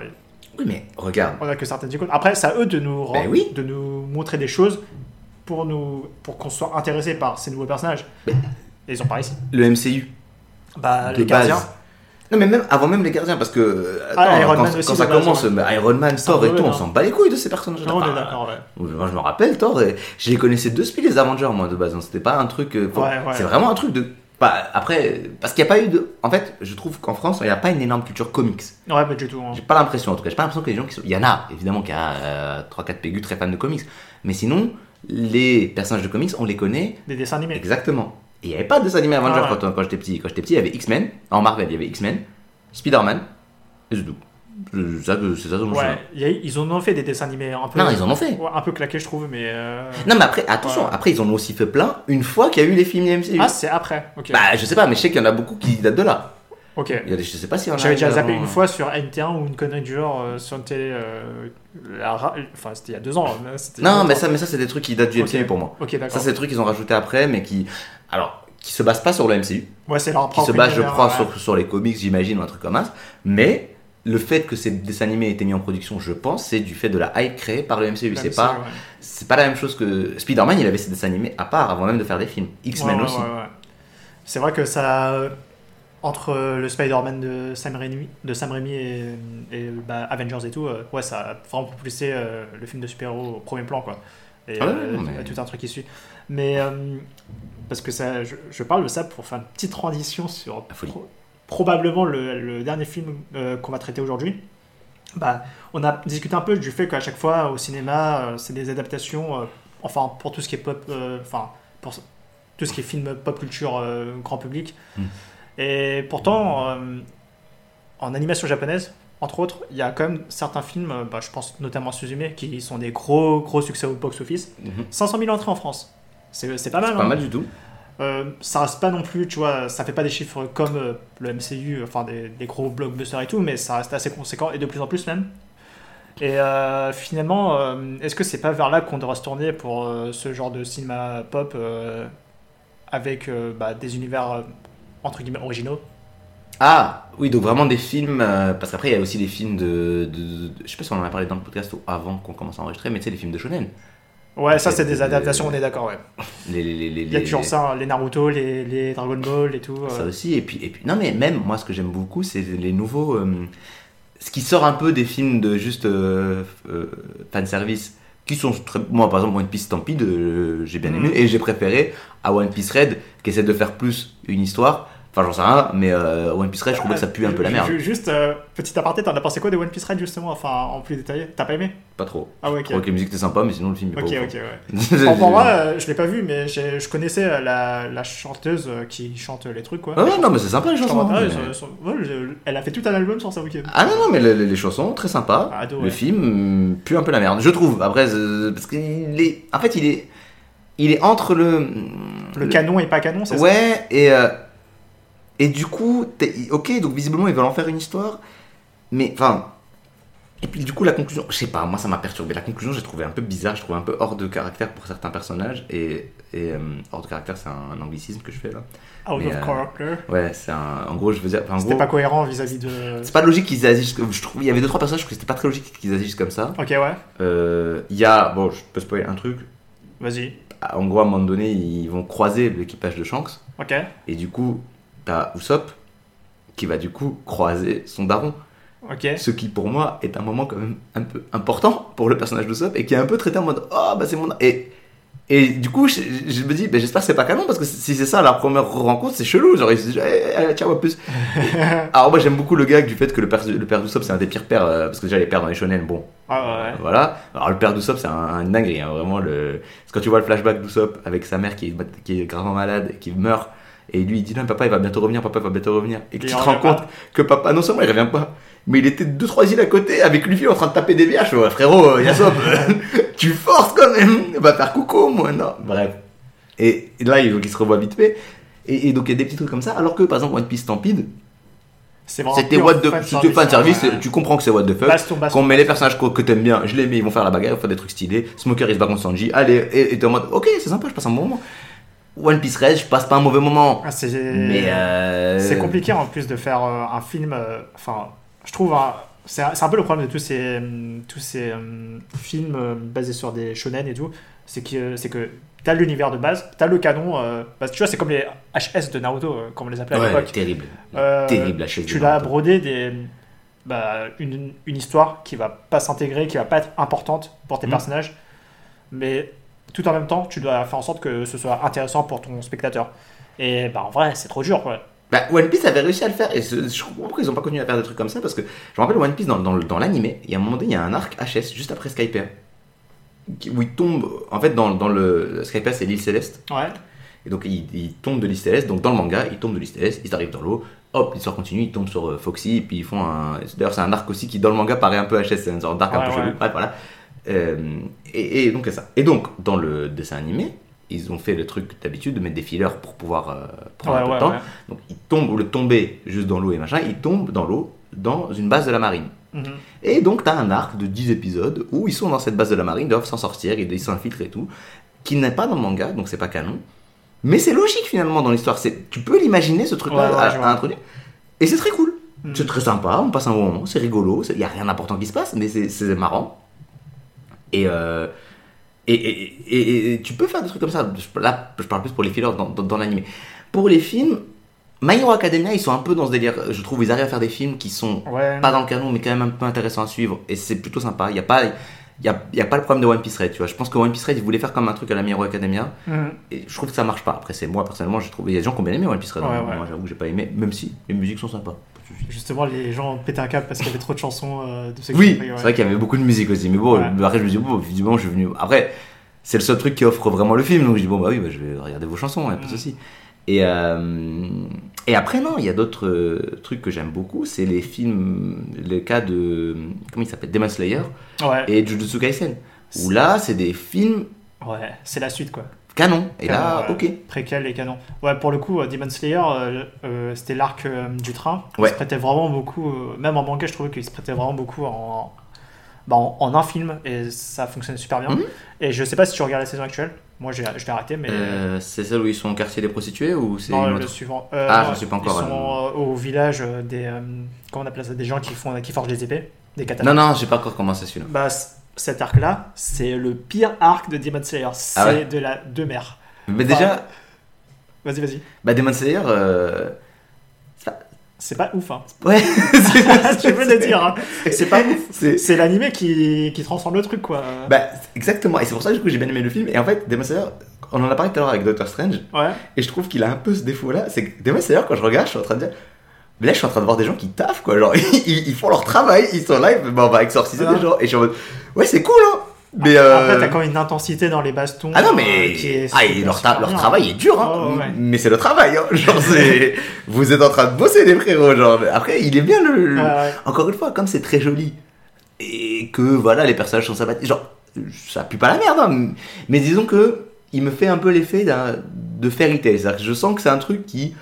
Oui, mais regarde. on a que certaines icônes. Après, c'est à eux de nous, Ben oui. de nous montrer des choses pour nous, pour qu'on soit intéressé par ces nouveaux personnages. Mais- Et ils ont pas ici. Le MCU, Bah, de les gardiens. Non, mais même avant même les gardiens, parce que. euh, Ah, Iron quand, Man ça base, commence, ouais. Iron Man, Thor et tout, on s'en bat les couilles de ces personnages. Non, on est d'accord, ouais. Moi, je me rappelle, Thor, et je les connaissais de suite, les Avengers, moi, de base. hein. C'était pas un truc. euh, faut- Ouais, ouais. C'est vraiment un truc de. Après, parce qu'il n'y a pas eu de. En fait, je trouve qu'en France, il n'y a pas une énorme culture comics. Ouais, pas du tout. hein. J'ai pas l'impression, en tout cas. J'ai pas l'impression que les gens qui sont. Il y en a, évidemment, qui a euh, 3-4 pégus très fans de comics. Mais sinon, les personnages de comics, on les connaît Des dessins animés. exactement. Et il n'y avait pas de dessin animé Avengers Ah ouais. quand, quand j'étais petit. Quand j'étais petit, il y avait X-Men. En Marvel, il y avait X-Men, Spider-Man, et c'est tout. C'est ça que c'est ça dont Ouais, y a- ils en ont fait des dessins animés un peu. Non, ils en ont fait. Un peu claqués, je trouve, mais. euh, Non, mais après, attention, Ouais. après, ils en ont aussi fait plein une fois qu'il y a eu les films MCU. Ah, c'est après. Ok. Bah, je sais pas, mais je sais qu'il y en a beaucoup qui datent de là. ok. Il y a des, je sais pas a. J'avais déjà zappé une fois sur NT1 ou une connerie du genre euh, sur une télé. euh, la Enfin, c'était il y a deux ans. a Non, mais ça, mais ça c'est des trucs qui datent du Ok. MCU pour moi. Ok, Ça, c'est des trucs qu'ils ont rajouté après, mais qui. Alors, qui se basent pas sur le MCU. Ouais, c'est leur Qui se basent, je crois, ouais. sur, sur les comics, j'imagine, ou un truc comme ça. Mais. Le fait que ces dessins animés aient été mis en production, je pense, c'est du fait de la hype créée par le MCU. C'est pas, ouais. c'est pas la même chose que Spider-Man. Il avait ses dessins animés à part avant même de faire des films. X-Men Ouais, ouais, aussi. ouais, ouais. C'est vrai que ça. Entre le Spider-Man de Sam Raimi, de Sam Raimi et, et, bah, Avengers et tout, euh, ouais, ça a vraiment propulsé euh, le film de super-héros au premier plan, quoi. Et Ah euh, non, mais- il y a tout un truc qui suit. Mais euh, parce que ça, je, je parle de ça pour faire une petite transition sur pro- probablement le, le dernier film euh, qu'on va traiter aujourd'hui. Bah, on a discuté un peu du fait qu'à chaque fois au cinéma, euh, c'est des adaptations, euh, enfin pour tout ce qui est pop, enfin pour tout ce qui est film pop culture grand public. Mm. Et pourtant, en animation japonaise, entre autres, il y a quand même certains films, bah, je pense notamment à Suzume, qui sont des gros gros succès au box-office. Mhm. 500 000 entrées en France. C'est pas mal. C'est pas hein. mal du tout. Euh, ça reste pas non plus, tu vois, ça fait pas des chiffres comme euh, le MCU, enfin des, des gros blockbusters et tout, mais ça reste assez conséquent et de plus en plus même. Et euh, finalement, euh, est-ce que c'est pas vers là qu'on devrait se tourner pour ce genre de cinéma pop avec bah, des univers entre guillemets originaux? Ah, oui, donc vraiment des films. parce qu'apraprès, il y a aussi des films de, de- de- Je sais pas si on en a parlé dans le podcast ou avant qu'on commence à enregistrer, mais tu sais, les films de shonen. Ouais, ça c'est des euh, adaptations, on est d'accord, ouais. Les, les, les, les, Il y a toujours les- ça, hein, les Naruto, les, Dragon Ball et tout. euh. Ça aussi. Et puis, et puis, non, mais même, moi, ce que j'aime beaucoup, c'est les nouveaux. euh, ce qui sort un peu des films de juste euh, euh, fanservice. Qui sont très. Moi, par exemple, One Piece Stampede, euh, j'ai bien Mhm. aimé. Et j'ai préféré à One Piece Red, qui essaie de faire plus une histoire. Enfin, j'en sais rien, mais euh, One Piece Red, je trouvais que ça pue un peu la merde. ju- Juste, euh, petit aparté, t'en as pensé quoi de One Piece Red justement, enfin en plus détaillé? T'as pas aimé? Pas trop. Ah ouais, Je ok. trouvais que la musique était sympa, mais sinon, le film est Ok, pas ok, ouais. hein. Bon, pour moi, euh, je l'ai pas vu, mais je connaissais euh, la, la chanteuse euh, qui chante les trucs, quoi. Ah ouais, non, mais c'est sympa les Je chansons. hein, ouais, mais- son- son- ouais, je- elle a fait tout un album sur sa week-end. Ah non, non, mais les, chansons, très sympa. Ah, Le ouais. film mm, pue un peu la merde, je trouve. Après, parce qu'il est. En fait, il est. Il est entre le. Le canon et pas canon, c'est ça? Ouais, et. Et du coup, ok, donc visiblement, ils veulent en faire une histoire. Mais, enfin. Et puis, du coup, la conclusion. Je sais pas, moi, ça m'a perturbé. La conclusion, j'ai trouvé un peu bizarre, je trouvais un peu hors de caractère pour certains personnages. Et. et euh, hors de caractère, c'est un, un anglicisme que je fais là. Out Mais, of euh, character. Ouais, c'est un. En gros, je veux dire. enfin, en C'était pas cohérent vis-à-vis de. c'est pas logique qu'ils agissent. comme- Je trouve, il y avait deux trois personnages que c'était pas très logique qu'ils agissent comme ça. Ok, ouais, Euh, Il y a, bon, je peux spoiler un truc. vas-y. En gros, à un moment donné, ils vont croiser l'équipage de Shanks. Ok. Et du coup, t'as Usopp qui va du coup croiser son daron. Ce qui, pour moi, est un moment quand même un peu important pour le personnage d'Usopp et qui est un peu traité en mode Oh, bah c'est mon. da-» Et Et du coup, je, je me dis, ben, j'espère que c'est pas canon parce que si c'est ça la première rencontre, c'est chelou. Genre, ils se disent, Eh, eh, ciao, à plus. Alors, moi, j'aime beaucoup le gag du fait que le père, le père d'Usopp, c'est un des pires pères, euh, parce que déjà, les pères dans les shonen, bon, Ah ouais. voilà. Alors, le père d'Usopp, c'est un, un dinguerie, hein, vraiment. Le... Quand tu vois le flashback d'Usopp avec sa mère qui est, qui est gravement malade et qui meurt, et lui, il dit, non, papa, il va bientôt revenir, papa, il va bientôt revenir. Et que Et tu te rends compte pas. que papa, non seulement il revient pas, mais il était deux trois îles à côté avec Luffy en train de taper des fais, ouais, frérot, euh, Yasop, tu forces quand même. Va faire coucou, moi, non. Bref. Et, et là, il faut qu'il se revoie vite fait. Et, et donc, il y a des petits trucs comme ça. Alors que, par exemple, One Piece Stampede, c'était what the c'était fan service. ouais. Tu comprends que c'est what the fuck. Qu'on met les personnages que, que t'aimes bien, je les mets, ils vont faire la bagarre, ils vont faire des trucs stylés. Smoker, il se bat contre Sanji. Allez, et et t'es en mode, ok, c'est sympa, je passe un bon moment. One Piece Red, je passe pas un mauvais moment. Ah, c'est Mais euh... c'est compliqué en plus de faire euh, un film. euh, Enfin, je trouve. un- C'est un, c'est un peu le problème de tous ces, tous ces films basés sur des shonen et tout. C'est que, c'est que t'as l'univers de base, t'as le canon. euh, bah, tu vois, c'est comme les HS de Naruto, euh, comme on les appelait à Ouais, l'époque. terrible. Euh, terrible chaise Tu l'as brodé des, bah, une, une histoire qui va pas s'intégrer, qui va pas être importante pour tes Mhm. personnages, mais tout en même temps, tu dois faire en sorte que ce soit intéressant pour ton spectateur. Et bah, en vrai, c'est trop dur, quoi. Bah, One Piece avait réussi à le faire et je comprends pourquoi ils ont pas continué à faire des trucs comme ça parce que je me rappelle One Piece dans, dans, dans l'animé, il y a un moment donné, il y a un arc HS juste après Skyper où il tombe en fait dans, dans le Skyper c'est l'île céleste Ouais. et donc il, il tombe de l'île céleste donc dans le manga il tombe de l'île céleste, ils arrivent dans l'eau, hop l'histoire continue, ils tombent sur euh, Foxy et puis ils font un d'ailleurs c'est un arc aussi qui dans le manga paraît un peu HS, c'est une sorte d'arc un peu ouais. chelou, bref voilà. Euh, et, et donc ça. Et donc dans le dessin animé, ils ont fait le truc d'habitude de mettre des fillers pour pouvoir euh, prendre Ouais, un peu ouais, de temps. ouais. Donc il tombe, au lieu de tomber juste dans l'eau et machin, il tombe dans l'eau, dans une base de la marine. Mhm. Et donc tu as un arc de 10 épisodes où ils sont dans cette base de la marine, ils doivent s'en sortir, ils ils s'infiltrent et tout, qui n'est pas dans le manga, donc c'est pas canon. Mais c'est logique finalement dans l'histoire. Tu peux l'imaginer ce truc-là à, à introduire. Et c'est très cool. Mhm. C'est très sympa, on passe un bon moment, c'est rigolo, il n'y a rien d'important qui se passe, mais c'est marrant. Et, euh, et, et, et- et tu peux faire des trucs comme ça. Là, je parle plus pour les fillers dans, dans, dans l'animé. Pour les films, My Hero Academia, ils sont un peu dans ce délire. Je trouve ils arrivent à faire des films qui sont Ouais. pas dans le canon, mais quand même un peu intéressants à suivre. Et c'est plutôt sympa. Il n'y a, pas- il y a, y a pas le problème de One Piece Red. Tu vois. Je pense que One Piece Red, ils voulaient faire comme un truc à la My Hero Academia. Mhm. Et je trouve que ça marche pas. Après, c'est moi personnellement, j'ai trouvé. Il y a des gens qui ont bien aimé One Piece Red. Ouais, hein. ouais. Moi, j'avoue que j'ai pas aimé, même si les musiques sont sympas. Justement, les gens pétaient un câble parce qu'il y avait trop de chansons euh, de Oui, ouais. c'est vrai qu'il y avait beaucoup de musique aussi. Mais bon, Ouais. après, je me dis, bon, évidemment, je suis venu. Après, c'est le seul truc qui offre vraiment le film. Donc, je dis, bon, bah oui, bah, je vais regarder vos chansons, hein, pas de Mm. souci. Et, euh, et après, non, il y a d'autres euh, trucs que j'aime beaucoup. C'est les films, le cas de. Comment il s'appelle Demon Slayer Ouais. et Jujutsu Kaisen. Où là, c'est des films Ouais, c'est la suite, quoi. Canon. Et là, Canon, ok. Préquel et canon. Ouais, pour le coup, euh, Demon Slayer, euh, euh, c'était l'arc du train. Il Ouais. se prêtait vraiment beaucoup, même en manga, je trouvais qu'il se prêtait vraiment beaucoup en, bah, en, en un film et ça fonctionnait super bien. Mhm. Et je sais pas si tu regardes la saison actuelle. Moi, je l'ai arrêté, mais. Euh, c'est celle où ils sont au quartier des prostituées ou c'est non, une le suivant. Euh, Ah, je sais pas encore, Ils sont euh, au village des. comment on appelle ça? Des gens qui, font, qui forgent des épées, des katanas. Non, non, j'ai pas encore commencé celui-là. Bah, cet arc-là, c'est le pire arc de Demon Slayer. C'est Ah ouais de la de mer. Mais déjà, Vas-y, vas-y. bah, Demon Slayer. euh, C'est pas ouf, hein. Ouais, tu peux le dire, hein. C'est pas ouf. C'est C'est l'animé qui, qui transforme le truc, quoi. Bah, exactement, et c'est pour ça que du coup, j'ai bien aimé le film. Et en fait, Demon Slayer, on en a parlé tout à l'heure avec Doctor Strange, Ouais. et je trouve qu'il a un peu ce défaut-là. C'est que Demon Slayer, quand je regarde, je suis en train de dire. Mais là, je suis en train de voir des gens qui taffent, quoi. Genre, ils, ils font leur travail, ils sont là, bah, on va exorciser Ah. des gens. Et je suis en mode, ouais, c'est cool, hein. Mais euh... Après, t'as quand même une intensité dans les bastons. Ah non, euh, mais qui est ah, et leur, ta- leur bien. travail est dur, hein. Oh, ouais. mais c'est le travail. Hein. Genre, c'est... vous êtes en train de bosser, les frérots. Genre, après, il est bien le. Ouais, ouais. Encore une fois, comme c'est très joli et que voilà, les personnages sont sympathiques, genre, ça pue pas la merde, hein, mais disons que il me fait un peu l'effet de fairy tale. C'est-à-dire que je sens que c'est un truc qui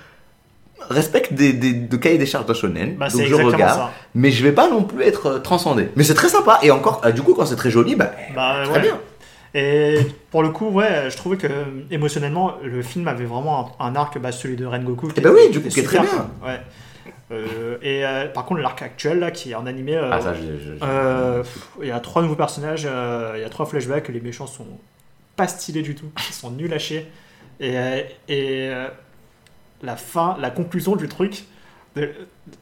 respecte des, des, de cahiers des charges de shonen, Bah, donc je regarde, ça. mais je vais pas non plus être euh, transcendé. Mais c'est très sympa et encore, euh, du coup, quand c'est très joli, bah, Bah, très ouais. bien. Et pour le coup, ouais, je trouvais que émotionnellement, le film avait vraiment un, un arc, bah, celui de Rengoku. qui Eh bah était- oui, du coup, qui est très bien. Ouais. Euh, et euh, par contre, l'arc actuel, là, qui est en animé, Ah, ça, il y a trois nouveaux personnages, il y a trois flashbacks, les méchants sont pas stylés du tout, ils sont nuls à chier. Et, et la fin, la conclusion du truc, de,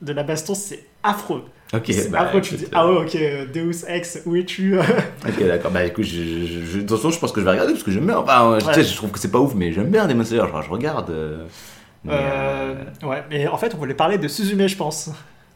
de la baston, c'est affreux. Ok, bah, Après, tu dis, ah ouais, ok, euh, Deus Ex, où es-tu Ok, d'accord. Bah écoute, je, je, je, de toute façon, je pense que je vais regarder parce que j'aime bien. Enfin, je, Ouais. tu sais, je trouve que c'est pas ouf, mais j'aime bien Demon Slayer. Genre, je regarde. euh, mais, Euh, euh, Ouais, mais en fait, on voulait parler de Suzume, je pense.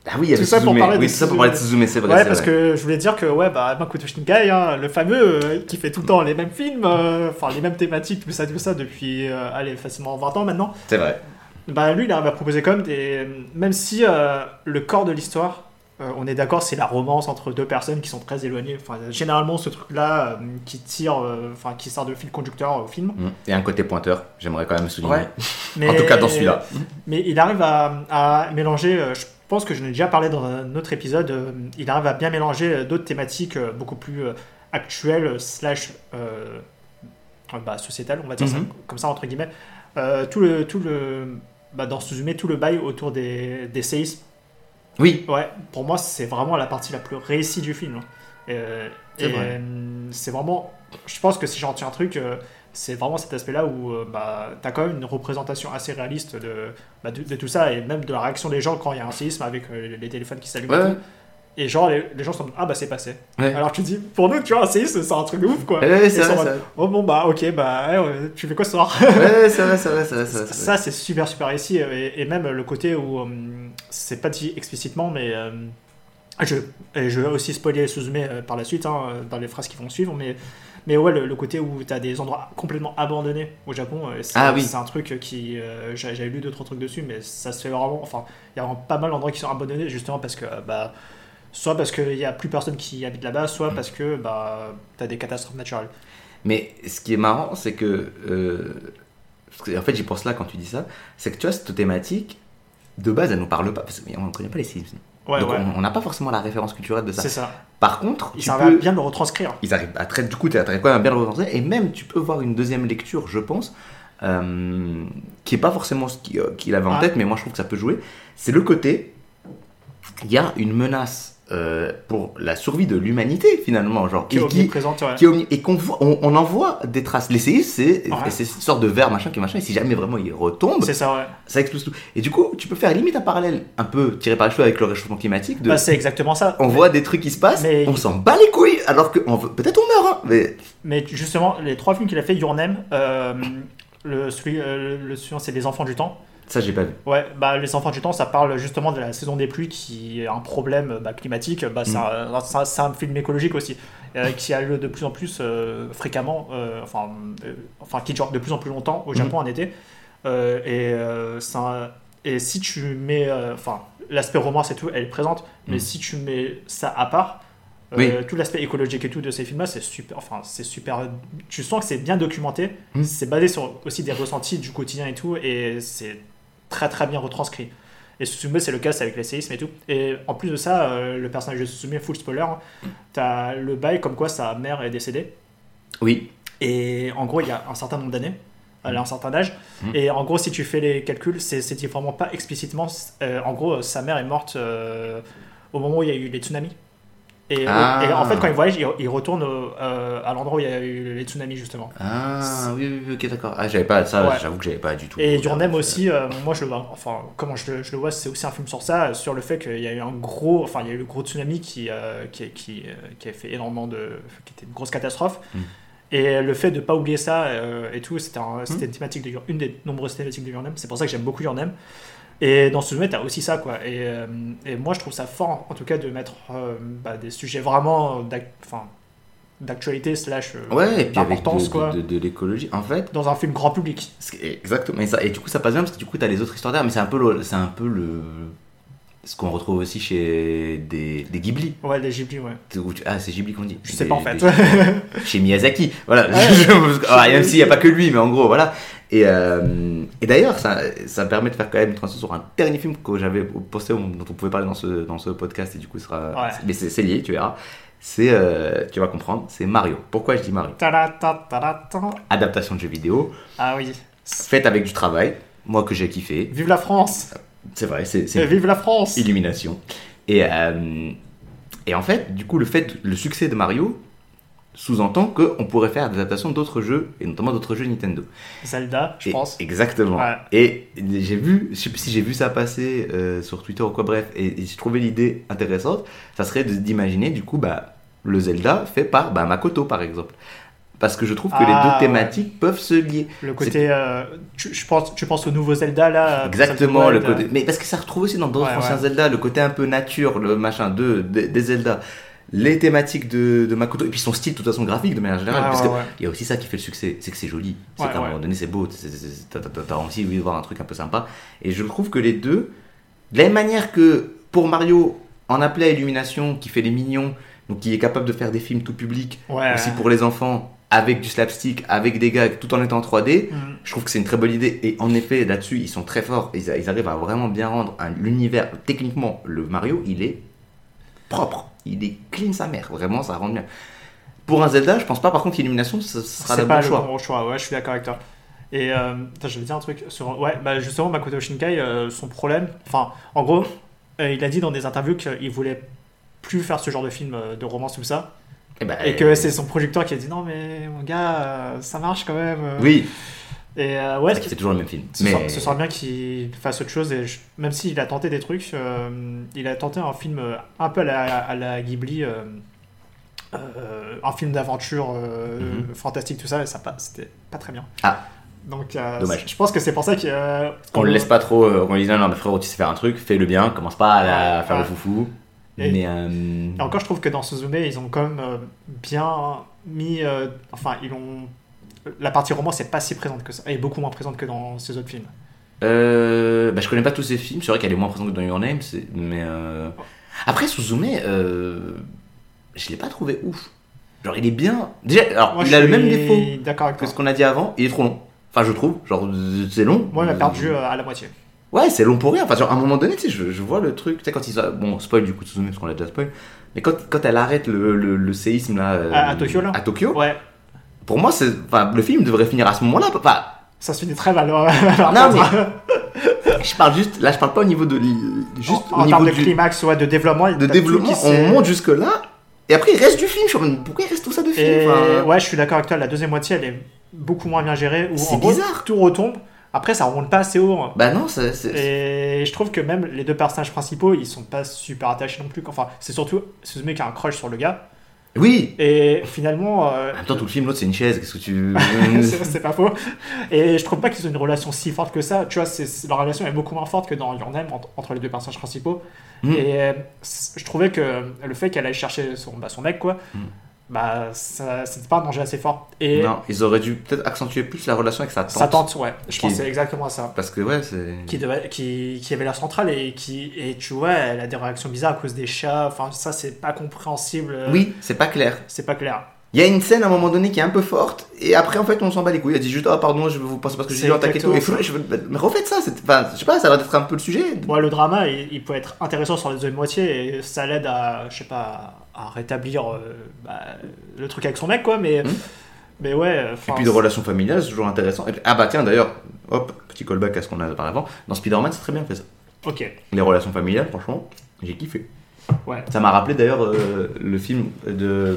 Ah oui, il y avait tout Suzume. oui, tout ça pour parler de Suzume, c'est vrai. Ouais, parce vrai. que je voulais dire que, ouais, bah, Makoto Shinkai, hein, le fameux, euh, qui fait tout le temps les mêmes films, euh, enfin, les mêmes thématiques, tout ça, tout ça, depuis, euh, allez, facilement 20 ans maintenant. C'est vrai. Bah, lui, il arrive à proposer même des. Même si euh, le corps de l'histoire, euh, on est d'accord, c'est la romance entre deux personnes qui sont très éloignées. Enfin, généralement, ce truc-là euh, qui tire, enfin, qui sert de fil conducteur au film. Mm. Et un côté pointeur, j'aimerais quand même souligner. Ouais. Mais, En tout cas, dans celui-là. Mais il arrive à, à mélanger, je pense que je n'ai déjà parlé dans un autre épisode, il arrive à bien mélanger d'autres thématiques beaucoup plus actuelles, slash bah, sociétales, on va dire ça, Mhm. comme ça, entre guillemets. Tout le, tout le, bah, dans Suzume, tout le bail autour des, des séismes, Oui, ouais, pour moi, c'est vraiment la partie la plus réussie du film. Euh, C'est et vrai. c'est vraiment, je pense que si j'en retiens un truc, euh, c'est vraiment cet aspect-là où euh, bah, tu as quand même une représentation assez réaliste de, bah, de, de tout ça et même de la réaction des gens quand il y a un séisme avec euh, les téléphones qui s'allument. Ouais. Et genre, les, les gens sont ah bah c'est passé. Ouais. Alors tu dis, pour nous, tu vois, un séisme, c'est un truc de ouf quoi. Ouais, c'est vrai, Oh bon, bah ok, bah ouais, tu fais quoi ce soir? Ouais, c'est vrai, c'est vrai, c'est vrai, ça, c'est super, super réussi. Et, et même le côté où, euh, c'est pas dit explicitement, mais euh, je, et je vais aussi spoiler Suzume euh, par la suite, hein, dans les phrases qui vont suivre, mais, mais ouais, le, le côté où tu as des endroits complètement abandonnés au Japon, euh, c'est Ah oui. un truc qui. euh, j'a- J'avais lu deux, trois trucs dessus, mais ça se fait vraiment. Enfin, il y a vraiment pas mal d'endroits qui sont abandonnés, justement parce que. euh, bah, Soit parce qu'il n'y a plus personne qui habite là-bas, soit parce que bah, tu as des catastrophes naturelles. Mais ce qui est marrant, c'est que. euh, que, en fait, j'y pense là quand tu dis ça. C'est que tu vois, cette thématique, de base, elle nous parle pas. Parce qu'on ne connaît pas les Simpsons. Ouais, Donc, ouais. on- n'a pas forcément la référence culturelle de ça. C'est ça. Par contre, Ils arrivent à peux- bien le retranscrire. ils arrivent à très, du coup, tu arrives quand même à bien le représenter. Et même, tu peux voir une deuxième lecture, je pense, euh, qui est pas forcément ce qu'il euh, qu'il avait en Ouais. tête, mais moi je trouve que ça peut jouer. C'est le côté, il y a une menace euh, pour la survie de l'humanité finalement, genre Qui qui, ouais. qui et qu'on on, on en voit des traces. Les séismes, c'est Ouais. c'est cette sorte de verre machin qui machin. Et si jamais vraiment il retombe, ça, ouais. ça explose tout. Et du coup, tu peux faire limite un parallèle un peu tiré par les cheveux avec le réchauffement climatique. De, Bah, c'est exactement ça. on voit des trucs qui se passent, Mais- on s'en bat les couilles, alors que peut-être on meurt, hein, mais Mais justement, les trois films qu'il a fait, Your Name, euh, le, celui, euh, le suivant, c'est Les Enfants du Temps. Ça j'ai pas vu. Ouais, bah, Les Enfants du Temps, ça parle justement de la saison des pluies qui est un problème bah, climatique. Bah, c'est un, c'est un- film écologique aussi, euh, qui a lieu de plus en plus euh, fréquemment, euh, enfin, euh, enfin, qui dure de plus en plus longtemps au Japon en été. Euh, et, euh, un- et si tu mets, euh, enfin, l'aspect romance et tout, elle est présente, mais Mhm. si tu mets ça à part, euh, Oui. tout l'aspect écologique et tout de ces films-là, c'est super. Enfin, c'est super. Tu sens que c'est bien documenté. C'est basé sur aussi des ressentis du quotidien et tout, et c'est très très bien retranscrit. Et Susume, c'est le cas, c'est avec les séismes et tout. Et en plus de ça, euh, le personnage de Susume, full spoiler, hein, t'as le bail comme quoi sa mère est décédée. Oui. Et en gros, il y a un certain nombre d'années. Elle a un certain âge. Mhm. Et en gros, si tu fais les calculs, c'est vraiment pas explicitement. euh, en gros, sa mère est morte euh, au moment où il y a eu les tsunamis. Et, Ah. et en fait, quand il voyage, il, il retourne au- euh, à l'endroit où il y a eu les tsunamis, justement. Ah oui, oui, oui, ok, d'accord. Ah, j'avais pas ça, Ouais. j'avoue que j'avais pas du tout. Et ça. aussi, euh, moi je le vois, enfin, comment je je le vois, c'est aussi un film sur ça, euh, sur le fait qu'il y a eu un gros, enfin, il y a eu le gros tsunami qui, euh, qui, qui, euh, qui a fait énormément de. qui était une grosse catastrophe. Mm. Et le fait de pas oublier ça euh, et tout, c'était un- c'était une thématique de une des nombreuses thématiques de Your Name. C'est pour ça que j'aime beaucoup Your Name. Et dans ce tu t'as aussi ça, quoi. Et, euh, et moi, je trouve ça fort, en tout cas, de mettre euh, bah, des sujets vraiment d'actualité slash euh, Ouais, et puis avec d'importance, de, quoi, de, de- de l'écologie. En fait, dans un film grand public. exactement. Et, ça, et du coup, ça passe bien parce que du coup, t'as les autres histoires derrière, mais c'est un peu le, c'est un peu le, ce qu'on retrouve aussi chez des, des Ghibli. Ouais, les Ghibli, ouais. Ah, c'est Ghibli qu'on dit. Je sais Des- pas en fait. des- chez Miyazaki. Voilà. Ouais. Alors, même s'il n'y a pas que lui, mais en gros, voilà. Et, euh, et d'ailleurs, ça, ça permet de faire quand même une transition sur un dernier film que j'avais posté, dont on pouvait parler dans ce, dans ce podcast, et du coup, ce sera. Ouais. Mais c'est lié, tu verras. C'est, euh, tu vas comprendre, c'est Mario. Pourquoi je dis Mario? Adaptation de jeux vidéo, Ah oui. faite avec du travail, moi que j'ai kiffé. Vive la France C'est vrai, c'est Vive la France Illumination. Et, euh, et en fait, du coup, le fait, le succès de Mario sous-entend qu'on pourrait faire des adaptations d'autres jeux, et notamment d'autres jeux Nintendo. Zelda, je Et- pense. Exactement. Ouais. Et j'ai vu, je sais plus si j'ai vu ça passer euh, sur Twitter ou quoi, bref, et, et j'ai trouvé l'idée intéressante. Ça serait d'imaginer du coup bah, le Zelda fait par bah, Makoto par exemple. Parce que je trouve que Ah, les deux ouais. thématiques peuvent se lier. Le côté. euh, tu, je pense, tu penses au nouveau Zelda là Exactement, Zelda le côté. Mais parce que ça retrouve aussi dans d'autres Ouais, anciens ouais. Zelda, le côté un peu nature, le machin de, de- des Zelda, les thématiques de, de Makoto, et puis son style de toute façon graphique de manière générale. Ouais, parce ouais, que ouais. il y a aussi ça qui fait le succès, c'est que c'est joli. C'est qu'à un moment donné, c'est beau. T'as envie de voir un truc un peu sympa. Et je trouve que les deux, de la même manière que pour Mario, en appelait à Illumination, qui fait les mignons, donc qui est capable de faire des films tout public, aussi pour les enfants, avec du slapstick, avec des gags, tout en étant en 3D. Mm. Je trouve que c'est une très bonne idée et en effet là-dessus ils sont très forts. Ils, ils arrivent à vraiment bien rendre un- l'univers. Techniquement, le Mario il est propre, il est clean sa mère. Vraiment, ça rend bien. Pour un Zelda, je pense pas par contre qu'Illumination ce sera C'est le pas bon le choix. bon choix, ouais, je suis d'accord avec toi. Et euh, je vais dire un truc sur. Ouais, bah justement, Makoto Shinkai, euh, son problème. Enfin, en gros, euh, il a dit dans des interviews qu'il voulait plus faire ce genre de film euh, de romance, tout ça. Et, bah, Et que c'est son producteur qui a dit non, mais mon gars, euh, ça marche quand même. euh. Oui, Et euh, ouais, c'est toujours le même film. ce, Mais serait, ce serait bien qu'il fasse autre chose. Et je- même s'il a tenté des trucs, euh, il a tenté un film euh, un peu à la, à la Ghibli. euh, euh, un film d'aventure euh, Mhm. fantastique, tout ça, et ça c'était pas très bien. Ah. Donc, euh, Dommage. Je pense que c'est pour ça qu'on euh, le laisse pas trop. euh, qu'on lui dit non, non, mais frérot, tu sais faire un truc, fais-le bien, commence pas à, la- faire le foufou. Et- mais euh, Et encore, je trouve que dans Suzume, ils ont quand même euh, bien mis. euh, enfin, ils ont. La partie romance est pas si présente que ça. Elle est beaucoup moins présente que dans ces autres films. Euh, bah, je connais pas tous ces films, c'est vrai qu'elle est moins présente que dans Your Name, mais euh... après Suzume, je l'ai pas trouvé ouf. Genre il est bien. Déjà, alors Moi, il a le même défaut que ce qu'on a dit avant, il est trop long. Enfin je trouve, genre c'est long. Moi, il m'a perdu à la moitié. Ouais, c'est long pour rien. Enfin genre à un moment donné, tu sais, je, je vois le truc, tu sais quand il bon spoil du coup Suzume parce qu'on l'a déjà spoil, mais quand, quand elle arrête le, le, le séisme là euh, À- à Tokyo, là à Tokyo, Ouais, pour moi c'est, enfin le film devrait finir à ce moment-là. Enfin, ça se finit très mal. Non, je parle juste, là je parle pas au niveau de, juste en, en au niveau termes de du, climax, ouais, de développement, de développement, on monte jusque là, et après il reste du film. Je mode, pourquoi il reste tout ça de film Et Enfin, ouais, je suis d'accord avec toi. La deuxième moitié, elle est beaucoup moins bien gérée. C'est en gros, bizarre. tout retombe. Après, ça remonte pas assez haut. hein. Bah non, c'est. Et je trouve que même les deux personnages principaux, ils sont pas super attachés non plus. Enfin, c'est surtout Suzume qui a un crush sur le gars. Oui Et finalement, euh, En même temps, tout le film, l'autre c'est une chaise, qu'est-ce que tu. c'est pas faux. Et je trouve pas qu'ils ont une relation si forte que ça. Tu vois, c'est- leur relation est beaucoup moins forte que dans Your Name entre, entre les deux personnages principaux. Mm. Et euh, je trouvais que le fait qu'elle aille chercher son, bah, son mec, quoi, Mm. Bah, ça- c'était pas un danger assez fort. Et Non, ils auraient dû peut-être accentuer plus la relation avec sa tante. sa tante, ouais, je Qui- c'est exactement ça. Parce que ouais, c'est. Qui, devait, qui, qui avait l'air centrale et qui, et tu vois, elle a des réactions bizarres à cause des chats. Enfin, ça, c'est pas compréhensible. Oui, c'est pas clair. C'est pas clair. Il y a une scène à un moment donné qui est un peu forte, et après en fait on s'en bat les couilles. Elle dit juste, ah pardon, je vous pense parce que j'ai dit en taqueto. Et exactement je veux- mais refaites ça, enfin, je sais pas, ça va être un peu le sujet. Moi, le drama, il, il peut être intéressant sur les deuxième moitié et ça l'aide à, je sais pas, à rétablir euh, bah, le truc avec son mec, quoi. Mais, Mm. mais ouais. Et enfin, puis de relations familiales, c'est toujours intéressant. Et puis- ah bah tiens d'ailleurs, hop, petit callback à ce qu'on a par avant. Dans Spider-Man, c'est très bien fait ça. Ok. Les relations familiales, franchement, j'ai kiffé. Ouais. Ça m'a rappelé d'ailleurs euh, le film de.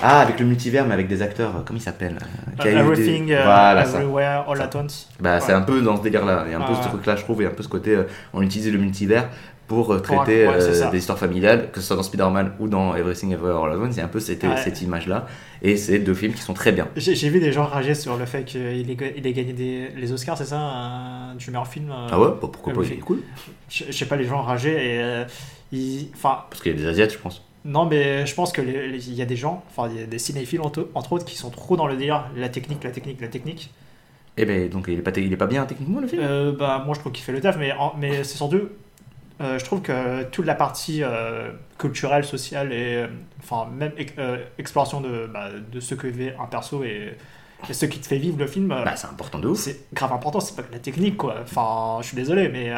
Ah, avec le multivers, mais avec des acteurs, euh, comment il s'appelle euh, des- Everything, euh, Voilà. Everywhere, All Ça. at Once. Bah, c'est un peu dans ce délire-là. Il y a un peu ce ouais. truc-là, je trouve, et un peu ce côté, euh, on utilise le multivers pour traiter ouais, c'est euh, des histoires familiales, que ce soit dans Spider-Man ou dans Everything Everywhere All at Once. Il y a un peu cette, Ouais. cette image-là. Et c'est deux films qui sont très bien. J'ai vu des gens rager sur le fait qu'il ait, il ait gagné des, les Oscars, c'est ça un- Du meilleur film euh, Ah ouais Bah, Pourquoi pas Il est cool. Je sais pas, les gens rager et. ils- Enfin, Parce qu'il y a des Asiates, je pense. Non, mais je pense que il y a des gens, enfin, il y a des cinéphiles entre, entre autres, qui sont trop dans le délire la technique, la technique, la technique. Eh ben, donc il est pas, il est pas bien techniquement le film? Euh, bah, moi, je trouve qu'il fait le taf, mais, en- mais c'est surtout. euh, je trouve que toute la partie euh, culturelle, sociale et euh, enfin même ex- exploration de, bah, de ce que vit un perso et, et ce qui te fait vivre le film, Bah, c'est important de ouf. c'est grave important. C'est pas que la technique, quoi. Enfin, je suis désolé, mais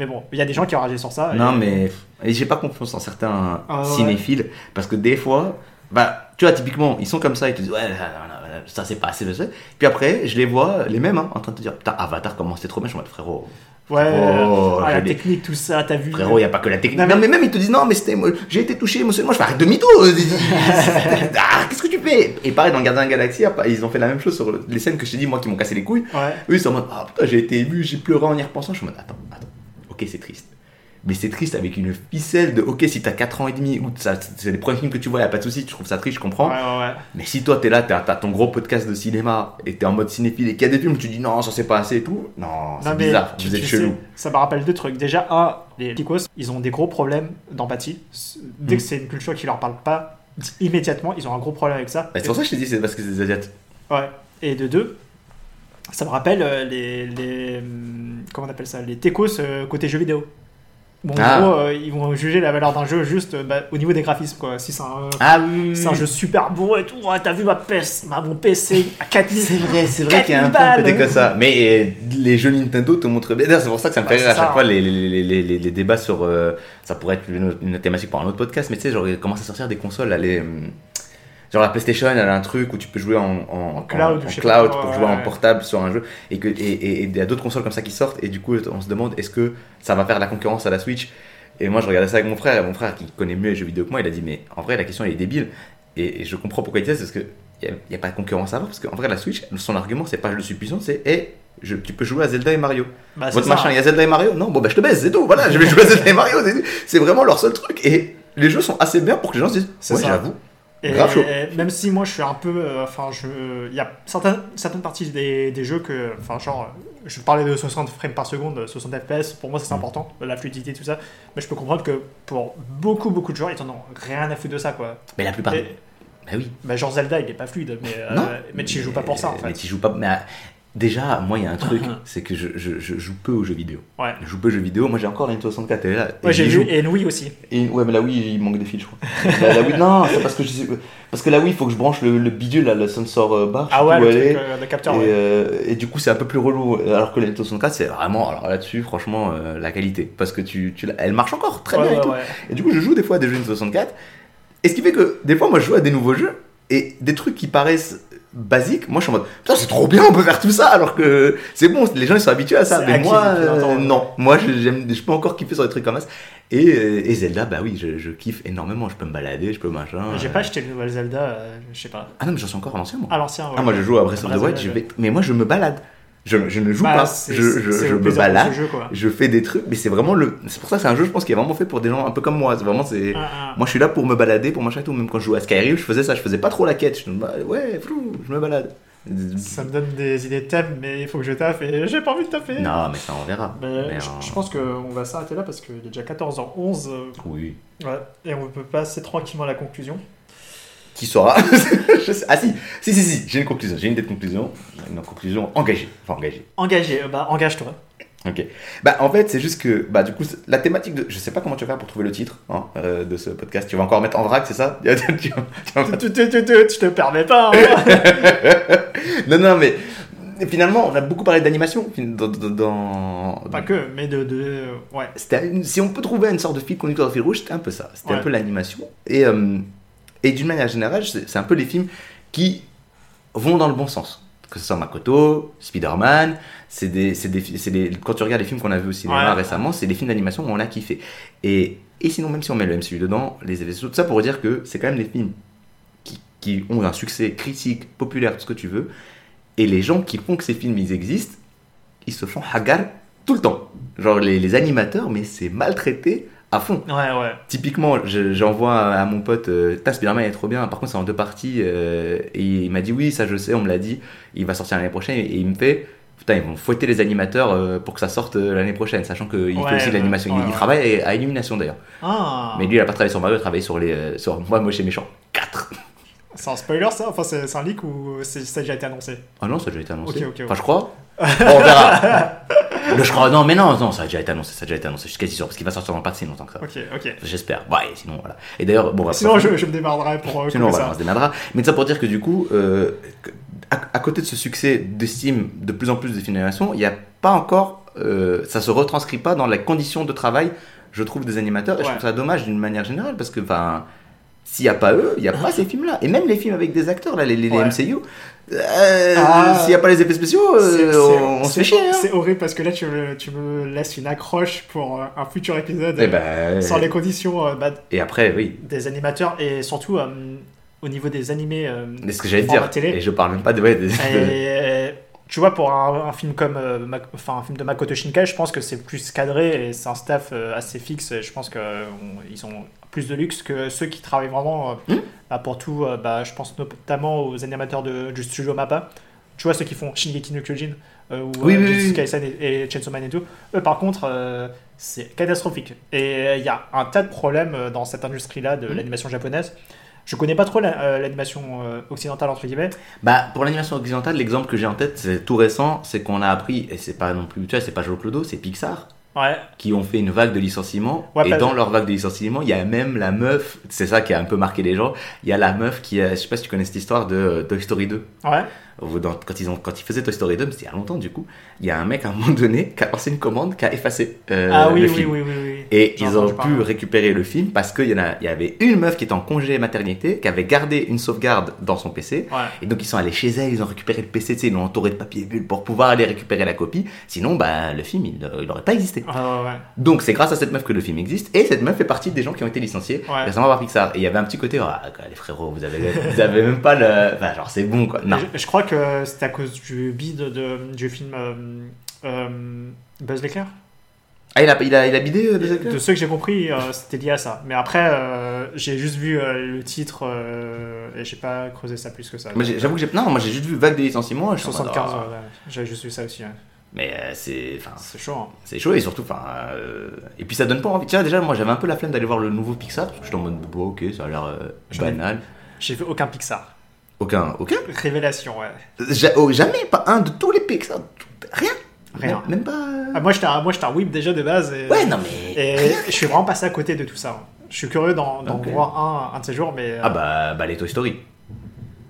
mais bon, il y a des gens qui ont réagi sur ça. et- Non, mais et j'ai pas confiance en certains Ah ouais. cinéphiles parce que des fois, bah, tu vois, typiquement, ils sont comme ça, ils te disent ouais, là, là, là, là, ça c'est pas assez, je sais. Puis après, je les vois, les mêmes, hein, en train de te dire putain, Avatar, comment c'était trop bien. Je mode frérot, Ouais, Oh, ah, la technique, tout ça, t'as vu Frérot, il n'y a pas que la technique. Non, Non, mais- mais même ils te disent non, mais c'était, j'ai été touché émotionnellement. Je fais arrête demi-tour. ah, qu'est-ce que tu fais? Et pareil, dans Gardien de la Galaxie, après, ils ont fait la même chose sur les scènes que je t'ai dit, moi, qui m'ont cassé les couilles. Ouais. Eux, ils sont en mode ah putain, j'ai été ému, j'ai pleuré en y repensant. Je suis en mode attends, attends. Ok, c'est triste. Mais c'est triste avec une ficelle de ok, si t'as 4 ans et demi, ou ça- c'est les premiers films que tu vois, y a pas de souci, tu trouves ça triste, je comprends. Ouais, ouais, ouais. Mais si toi t'es là, t'as t'as ton gros podcast de cinéma et t'es en mode cinéphile et qu'il y a des films où tu dis non, ça c'est pas assez et tout, non, c'est bizarre, tu- vous êtes tu chelou. sais, ça me rappelle deux trucs. Déjà, un, les Ticos, ils ont des gros problèmes d'empathie. Dès Mm. que c'est une culture qui leur parle pas, immédiatement, ils ont un gros problème avec ça. Bah, c'est pour ça que je t'ai dit, c'est parce que c'est des Asiates. Ouais. Et de deux, ça me rappelle euh, les, les. Comment on appelle ça Les Tecos euh, côté jeux vidéo. Bon, en Ah. gros, euh, ils vont juger la valeur d'un jeu juste euh, bah, au niveau des graphismes, quoi. Si c'est un. Ah oui, C'est un jeu super beau et tout. Ouais, T'as vu ma PS, ma, mon PC à 4000 C'est vrai, c'est vrai qu'il y a un 4000 peu peut-être que ça. Mais les jeux Nintendo te montrent bien. C'est pour ça que ça me fait Ouais, rire à chaque fois hein. les, les, les, les, débats sur. ça pourrait être une, une thématique pour un autre podcast, mais tu sais, genre, ils commencent à sortir des consoles, là, les, hum, Genre la PlayStation, elle a un truc où tu peux jouer en, en, en- cloud, en pour jouer en portable sur un jeu. Et que- et- et- et il y a d'autres consoles comme ça qui sortent. Et du coup, on se demande est-ce que ça va faire la concurrence à la Switch? Et moi, je regardais ça avec mon frère. Et mon frère, qui connaît mieux les jeux vidéo que moi, il a dit Mais en vrai, la question, elle est débile. Et, et je comprends pourquoi il dit ça. C'est parce qu'il n'y a, pas de concurrence à avoir. Parce qu'en vrai, la Switch, son argument, c'est pas je suis puissant, c'est Hé, je- tu peux jouer à Zelda et Mario. Bah, Votre ça. machin, il y a Zelda et Mario? Non, bon, bah je te baisse, c'est tout. Voilà, je vais jouer à Zelda et Mario. c'est- vraiment leur seul truc. Et les jeux sont assez bien pour que les gens se disent C'est Ouais, ça. j'avoue. Et Grave chaud. même si moi je suis un peu. euh, Enfin, je. Il y a certaines, certaines parties des, des jeux que. Enfin, genre. euh, Je parlais de 60 frames par seconde, euh, 60 FPS, pour moi Mm. c'est important, la fluidité, tout ça. Mais je peux comprendre que pour beaucoup, beaucoup de joueurs, ils en ont rien à foutre de ça, quoi. Mais la plupart. Et- Bah oui. bah, genre Zelda, il est pas fluide, mais, euh, Non. mais tu y joues pas pour ça en Mais fait. tu joues pas. Mais euh, déjà, moi, il y a un truc, c'est que je, je, je joue peu aux jeux vidéo. Ouais. Je joue peu aux jeux vidéo. Moi, j'ai encore la N64. Et là, et Ouais, j'ai vu, et une Wii aussi. Et- ouais, mais la Wii, il manque des fils, je crois. la, la Wii, non, c'est parce que je parce que la Wii, il faut que je branche le, le bidule, là, le sensor euh, bar. Ah ouais, le elle truc est. euh, de capteur, Et, ouais. euh, et du coup, c'est un peu plus relou. Alors que la Nintendo 64, c'est vraiment, alors là-dessus, franchement, euh, la qualité. Parce que tu, tu, elle marche encore très Ouais, bien et ouais, tout. Et du coup, je joue des fois à des jeux Nintendo 64. Et ce qui fait que des fois, moi, je joue à des nouveaux jeux et des trucs qui paraissent basiques. Moi, je suis en mode, putain, c'est trop bien, on peut faire tout ça. Alors que c'est bon, les gens ils sont habitués à ça. Mais moi, euh, non. Moi, je, j'aime, je peux encore kiffer sur des trucs comme ça. Et, et Zelda, bah oui, je, je kiffe énormément. Je peux me balader, je peux machin. J'ai euh. pas acheté le nouvel Zelda, euh, je sais pas. Ah non, mais j'en suis encore à l'ancien, moi. À l'ancien, ouais. Ah, moi, je joue à Breath of the Wild, je vais... mais moi, je me balade. Je, je ne joue Bah, pas. Je, me balade. jeu. Je fais des trucs, mais c'est vraiment le. C'est pour ça que c'est un jeu, je pense, qui est vraiment fait pour des gens un peu comme moi. C'est vraiment, c'est. Ah, ah. Moi, je suis là pour me balader, pour machin et tout. Même quand je jouais à Skyrim, je faisais ça. Je faisais pas trop la quête. Je me ouais, flou, je me balade. Ça me donne des idées de thèmes, mais il faut que je taffe et j'ai pas envie de taffer. Non, mais ça, on verra. Mais Mais, je, euh, je pense qu'on va s'arrêter là parce qu'il est déjà 14h11 euh, Oui. ouais, et on peut passer tranquillement à la conclusion. Qui saura Ah, si, si, si, si. J'ai une conclusion. J'ai une idée de conclusion. Une conclusion engagée. Enfin, engagée. Engagé, euh, bah engage-toi. Ok. Bah en fait c'est juste que bah du coup la thématique de je sais pas comment tu vas faire pour trouver le titre hein, euh, de ce podcast. Tu vas encore mettre en vrac c'est ça? Tu te permets pas. hein. Non non mais finalement on a beaucoup parlé d'animation dans, pas que, mais de. de ouais. Une- si on peut trouver une sorte de fil conducteur de fil rouge c'était un peu ça. C'était un peu l'animation et euh, et d'une manière générale c'est un peu les films qui vont dans le bon sens. Que ce soit Makoto, Spider-Man, c'est des, des, quand tu regardes les films qu'on a vus au cinéma Ouais. récemment, c'est des films d'animation où on a kiffé. Et, et sinon, même si on met le MCU dedans, les effets tout ça pour dire que c'est quand même des films qui, qui ont un succès critique, populaire, tout ce que tu veux. Et les gens qui font que ces films ils existent, ils se font hagar tout le temps. Genre les, les animateurs, mais c'est maltraité à fond. Ouais, ouais. Typiquement, je- j'envoie à mon pote, euh, Putain, Spider-Man est trop bien, par contre c'est en deux parties, euh, et il m'a dit oui, ça je sais, on me l'a dit, il va sortir l'année prochaine, et il me fait, putain, ils vont fouetter les animateurs euh, pour que ça sorte euh, l'année prochaine, sachant qu'il Ouais, fait aussi de l'animation, il, travaille à Illumination d'ailleurs. Ah. Mais lui, il a pas travaillé sur Mario, il a travaillé sur les, sur moi, moi, chez Méchant 4. C'est un spoiler ça? Enfin, c'est un leak ou c'est- ça a déjà été annoncé? Ah non, ça a déjà été annoncé. Ok, ok, Enfin, je crois. Bon, on verra. Le- je crois, non, mais non, non, ça a déjà été annoncé, ça a déjà été annoncé, je suis quasi sûr, parce qu'il va sortir dans pas si longtemps que ça. Ok, ok. J'espère. Ouais, sinon, voilà. Et d'ailleurs, bon, on va Sinon, je, je me démarrerai pour euh, Sinon, voilà, on ça. se démerdera. Mais ça pour dire que du coup, euh, à, à côté de ce succès d'estime de plus en plus de films d'animation, il n'y a pas encore, euh, ça se retranscrit pas dans les conditions de travail, je trouve, des animateurs. Et je trouve ça dommage d'une manière générale parce que, enfin, S'il n'y a pas eux, il n'y a pas ces films-là. Et même les films avec des acteurs, là, les, les-. MCU, euh, Ah. s'il n'y a pas les effets spéciaux, euh, on, on se fait chier. Hein. C'est horrible parce que là, tu me, tu me laisses une accroche pour euh, un futur épisode Et, euh, ben, sans les conditions bah, et après, oui. des animateurs et surtout euh, au niveau des animés. C'est ce que j'allais dire. télé. Et je parle même pas de. Ouais, des- Et, tu vois, pour un, un film comme euh, enfin, un film de Makoto Shinkai, je pense que c'est plus cadré et c'est un staff euh, assez fixe. Et je pense qu'ils ont plus de luxe que ceux qui travaillent vraiment euh, Hmm. bah, pour tout. euh, bah, je pense notamment aux animateurs de, du studio Mappa. Tu vois, ceux qui font Shingeki no Kyojin euh, ou Oui, euh, oui, oui. Et, et Chainsaw Man et tout. Eux, par contre, euh, c'est catastrophique. Et euh, il y a un tas de problèmes euh, dans cette industrie-là de Hmm. l'animation japonaise. Je connais pas trop euh, l'animation euh, occidentale, entre guillemets. Bah, pour l'animation occidentale, l'exemple que j'ai en tête, c'est tout récent, c'est qu'on a appris, et c'est pas non plus, tu vois, c'est pas Joe Clodo, c'est Pixar, Ouais, qui ont fait une vague de licenciements. Ouais, et dans leur vague de licenciements, il y a même la meuf, c'est ça qui a un peu marqué les gens, il y a la meuf qui a, je sais pas si tu connais cette histoire de euh, Toy Story 2. ouais. Dans- quand, ils ont, quand ils faisaient Toy Story 2, mais c'était il y a longtemps du coup, il y a un mec à un moment donné qui a lancé une commande qui a effacé euh, ah oui, le oui, film. oui, oui, oui. Et ils ont pu parler. récupérer le film parce qu'il y, en a- il y avait une meuf qui était en congé maternité, qui avait gardé une sauvegarde dans son PC. Ouais. Et donc ils sont allés chez elle, ils ont récupéré le PC, ils l'ont entouré de papier bulle pour pouvoir aller récupérer la copie. Sinon, bah, le film, il n'aurait pas existé. Ouais. Donc c'est grâce à cette meuf que le film existe. Et cette meuf fait partie des gens qui ont été licenciés Ouais. récemment par Pixar. Et il y avait un petit côté, ah, les frérots, vous avez, vous avez même pas le... Enfin, genre, c'est bon, quoi. Non. Je, je crois que c'était à cause du bide de, du film euh, euh, Buzz l'éclair. Ah, il a, il a, il a bidé euh, Lightyear De ceux que j'ai compris, euh, c'était lié à ça. Mais après, euh, j'ai juste vu euh, le titre et j'ai pas creusé ça plus que ça. J'ai- J'avoue que j'ai... Non, moi j'ai juste vu vague des licenciements. et je suis en mode, 75, ah. ouais, ouais. j'avais juste vu ça aussi. ouais. Mais c'est... C'est chaud. hein. C'est chaud et surtout, enfin. Et puis ça donne pas envie. Tiens, déjà, moi j'avais un peu la flemme d'aller voir le nouveau Pixar parce que j'étais en mode, bon, ok, ça a l'air banal. J'ai vu aucun Pixar. Aucun, aucun? Révélation, ouais. Ja- oh, jamais, pas un de tous les Pixar. Rien. Rien. Même, même pas. Ah, moi, j'étais un, moi, j'étais un whip déjà de base. Et, Ouais, non mais. et je suis vraiment passé à côté de tout ça. hein. Je suis curieux d'en d'en Ok. voir un, un de ces jours, mais euh, Ah bah, bah les Toy Story.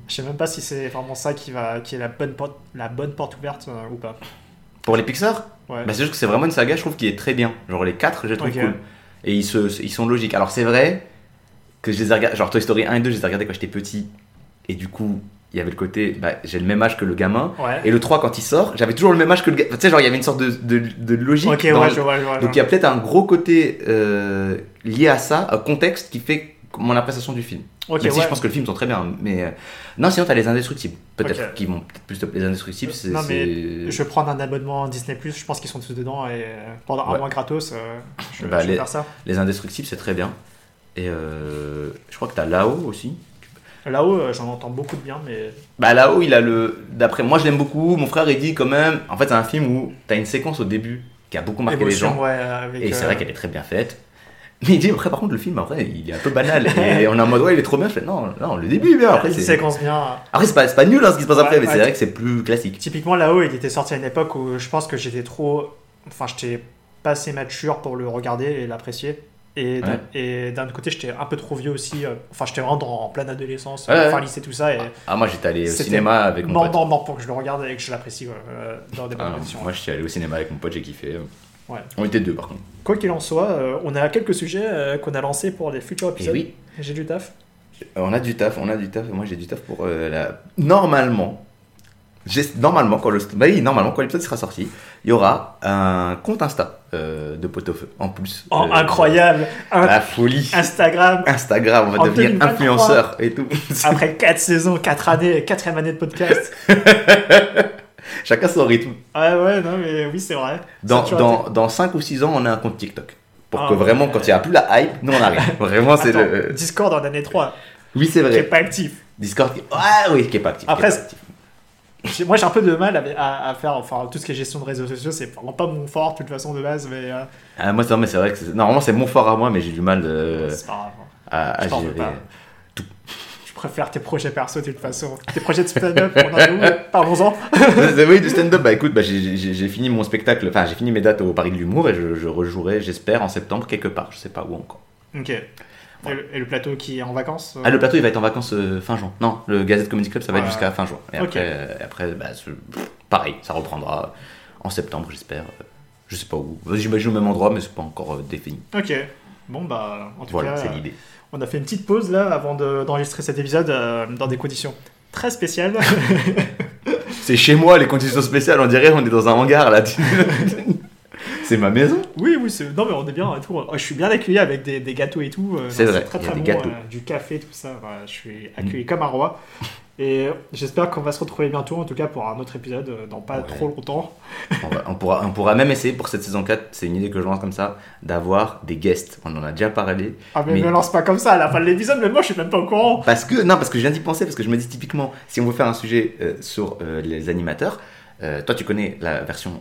je sais même pas si c'est vraiment ça qui, va, qui est la bonne porte, la bonne porte ouverte euh, ou pas. Pour les Pixar Ouais. Bah c'est juste que c'est vraiment une saga, je trouve, qui est très bien. Genre les 4, je les trouve Ok. cool. Et ils, se, ils sont logiques. Alors c'est vrai que je les ai regardés. Genre Toy Story 1 et 2, je les ai regardés quand j'étais petit. Et du coup, il y avait le côté. Bah, j'ai le même âge que le gamin. Ouais. Et le 3, quand il sort, j'avais toujours le même âge que le gamin. Tu sais, genre, il y avait une sorte de, de, de logique. Ok, dans ouais, le- je vois, je vois. Donc il y a peut-être un gros côté euh, lié à ça, un contexte qui fait mon appréciation du film. Ok, Même si ouais. je pense que le film sont très bien. Mais euh, non, sinon t'as les indestructibles. Peut-être Ok. qui vont peut-être plus Les indestructibles, c'est. Non, mais Je vais prendre un abonnement Disney Plus, je pense qu'ils sont tous dedans et euh, pendant un mois gratos, euh, je, Bah, je vais les- faire ça. Les indestructibles, c'est très bien. Et euh, je crois que t'as là-haut aussi. Là-haut, euh, j'en entends beaucoup de bien, mais Bah là-haut, il a le. D'après moi, je l'aime beaucoup. Mon frère, il dit quand même. En fait, c'est un film où t'as une séquence au début qui a beaucoup marqué les gens. ouais, avec, Et c'est euh, vrai qu'elle est très bien faite. Mais il dit après, par contre, le film, après, il est un peu banal. et on est en mode, ouais, il est trop bien. Je fais, non, non, le début est bien. Après, une c'est. séquence bien. Après, c'est pas, pas nul hein, ce qui se passe après, Ouais, mais c'est vrai que c'est plus classique. Typiquement, là-haut, il était sorti à une époque où je pense que j'étais trop. Enfin, j'étais pas assez mature pour le regarder et l'apprécier. Et d'un- Ouais. et d'un autre côté, j'étais un peu trop vieux aussi. euh, Enfin, j'étais vraiment dans, en pleine adolescence, Ouais, fin ouais. lycée, tout ça. Et Ah, moi, j'étais allé au cinéma avec mon pote. mort, mort pour que je le regarde et que je l'apprécie euh, dans des bonnes Ah, non, conditions. moi, je suis allé au cinéma avec mon pote, j'ai kiffé. Ouais. On était deux, par contre. Quoi qu'il en soit, euh, on a quelques sujets euh, qu'on a lancés pour les futurs Et épisodes. oui, J'ai du taf. on a du taf, on a du taf. et Moi, j'ai du taf pour euh, la. Normalement, normalement, quand le. Bah oui, normalement, quand l'épisode sera sorti, il y aura un compte Insta euh, de Pot-au-Feu en plus. Oh, Euh, incroyable Un- La folie. Instagram, Instagram, on va En devenir 2023. influenceur et tout. après 4 saisons, 4 années, 4 année de podcast. Chacun son rythme. ouais, ouais, non, mais oui, c'est vrai. Dans, dans, dans 5 ou 6 ans, on a un compte TikTok. Pour Ah, que vraiment, ouais. quand il n'y a plus la hype, nous on arrive. Vraiment, c'est le. Discord en année 3, Oui, c'est qui est vrai. pas actif. Discord qui. Ah oui, qui est pas actif. qui est Après, pas actif. J'ai- Moi, j'ai un peu de mal à, à- à faire, enfin, tout ce qui est gestion de réseaux sociaux, c'est vraiment pas mon fort, de toute façon, de base, mais euh, Ah, moi, c'est vrai que normalement, c'est mon fort à moi, mais j'ai du mal euh, pas grave. à, à Je gérer. pas. Je préfère tes projets perso, de toute façon. Tes projets de stand-up, Parlons-en. Oui, du stand-up, bah écoute, bah, j'ai fini mon spectacle, enfin, j'ai fini mes dates au Paris de l'Humour et je, je rejouerai, j'espère, en septembre, quelque part. Je sais pas où encore. Ok. Et le, et le plateau qui est en vacances euh, Ah, le plateau, il va être en vacances euh, fin juin. Non, le Gazette Comedy Club, ça va être jusqu'à fin juin. Et après, euh, après bah, pareil, ça reprendra en septembre, j'espère. Euh, Je sais pas où. J'imagine au même endroit, mais c'est pas encore euh, défini. Ok. Bon, bah, en tout Voilà, cas, c'est euh, l'idée. on a fait une petite pause là avant de- d'enregistrer cet épisode euh, dans des conditions très spéciales. C'est chez moi les conditions spéciales, on dirait on est dans un hangar là. c'est ma maison. oui, oui, c'est- non, mais on est bien et tout. Oh, Je suis bien accueilli avec des, des gâteaux et tout. euh, C'est vrai, très il y a très des bon. gâteaux. euh, du café, tout ça. voilà, je suis accueilli comme un roi. Et j'espère qu'on va se retrouver bientôt, en tout cas pour un autre épisode euh, dans pas Ouais. trop longtemps. On, va- on pourra, on pourra même essayer pour cette saison 4, c'est une idée que je lance comme ça, d'avoir des guests. On en a déjà parlé. Ah, mais, Mais- me lance pas comme ça à la fin de l'épisode, mais moi je suis même pas au courant. Parce que, non, parce que je viens d'y penser, parce que je me dis typiquement, si on veut faire un sujet euh, sur euh, les animateurs, euh, toi tu connais la version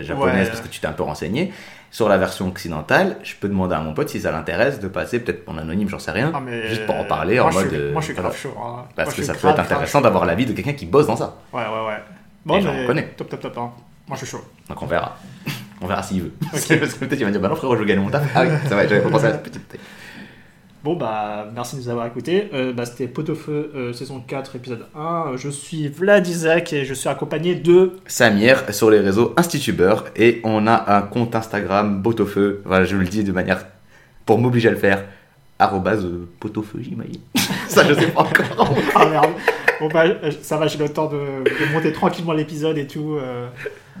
japonaise Ouais. parce que tu t'es un peu renseigné. Sur la version occidentale, je peux demander à mon pote si ça l'intéresse de passer, peut-être en anonyme, j'en sais rien, Ah, mais- juste pour en parler moi, en je mode. suis- euh, moi je suis voilà. grave chaud. hein. Parce que ça peut être intéressant d'avoir l'avis de quelqu'un qui bosse dans ça. Ouais, ouais, ouais. Et j'en connais. Top, top, top. hein. Moi je suis chaud. Donc on verra. On verra s'il veut. Ok. Parce que peut-être il va dire Bah non, frérot, je veux gagner mon taf. Ah oui, ça va, j'avais pas pensé à cette petite. Bon, bah, merci de nous avoir écoutés. Euh, bah, C'était Pot au Feu, euh, saison 4, épisode 1. Je suis Vlad Isaac et je suis accompagné de. Samir sur les réseaux Institubeur et on a un compte Instagram Botofeu. Voilà, je le dis de manière pour m'obliger à le faire. Arrobase euh, potofeu, j'imagine. Ça, je sais pas encore. Ah merde. Bon, bah, ça va, j'ai le temps de, de monter tranquillement l'épisode et tout. euh.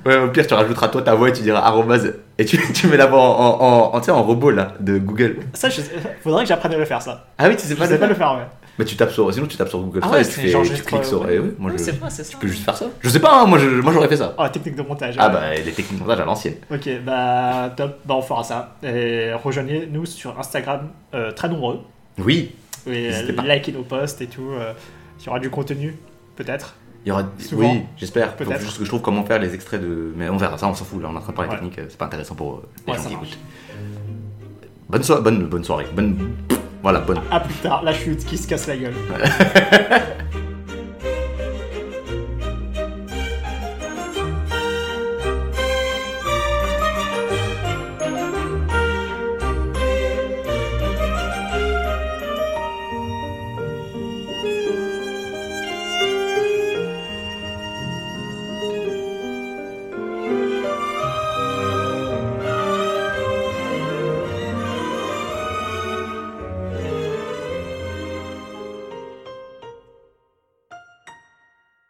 Ouais, au pire, tu rajouteras toi ta voix et tu diras arrobase et tu, tu mets la voix en, en, en, tu sais, en robot là de Google. Ça, je... faudrait que j'apprenne à le faire, ça. Ah oui, tu sais Je pas sais le pas faire le faire, ouais. Mais tu tapes sur, sinon tu tapes sur Google Ah ouais, et tu, fais, j'enregistre, tu cliques sur. ouais. eh oui, moi, Ouais, je, c'est vrai, ça. tu peux juste faire ça. Je sais pas, hein, moi je- moi j'aurais fait ça. Oh, technique de montage. Ah ouais. bah, les techniques de montage à l'ancienne. Ok, bah, top. Bah, on fera ça. Et rejoignez-nous sur Instagram, euh, très nombreux. Oui, Et euh, likez nos posts et tout. euh, Il y aura du contenu, peut-être. Il y aura. Souvent. Oui, j'espère. Faut juste que je trouve comment faire les extraits de. Mais on verra, ça on s'en fout là, on est en train de parler Ouais. technique, euh, c'est pas intéressant pour euh, les Ouais, gens qui marche. écoutent. Bonne, so- bonne, bonne soirée, bonne. Voilà, bonne. À plus tard, la chute qui se casse la gueule.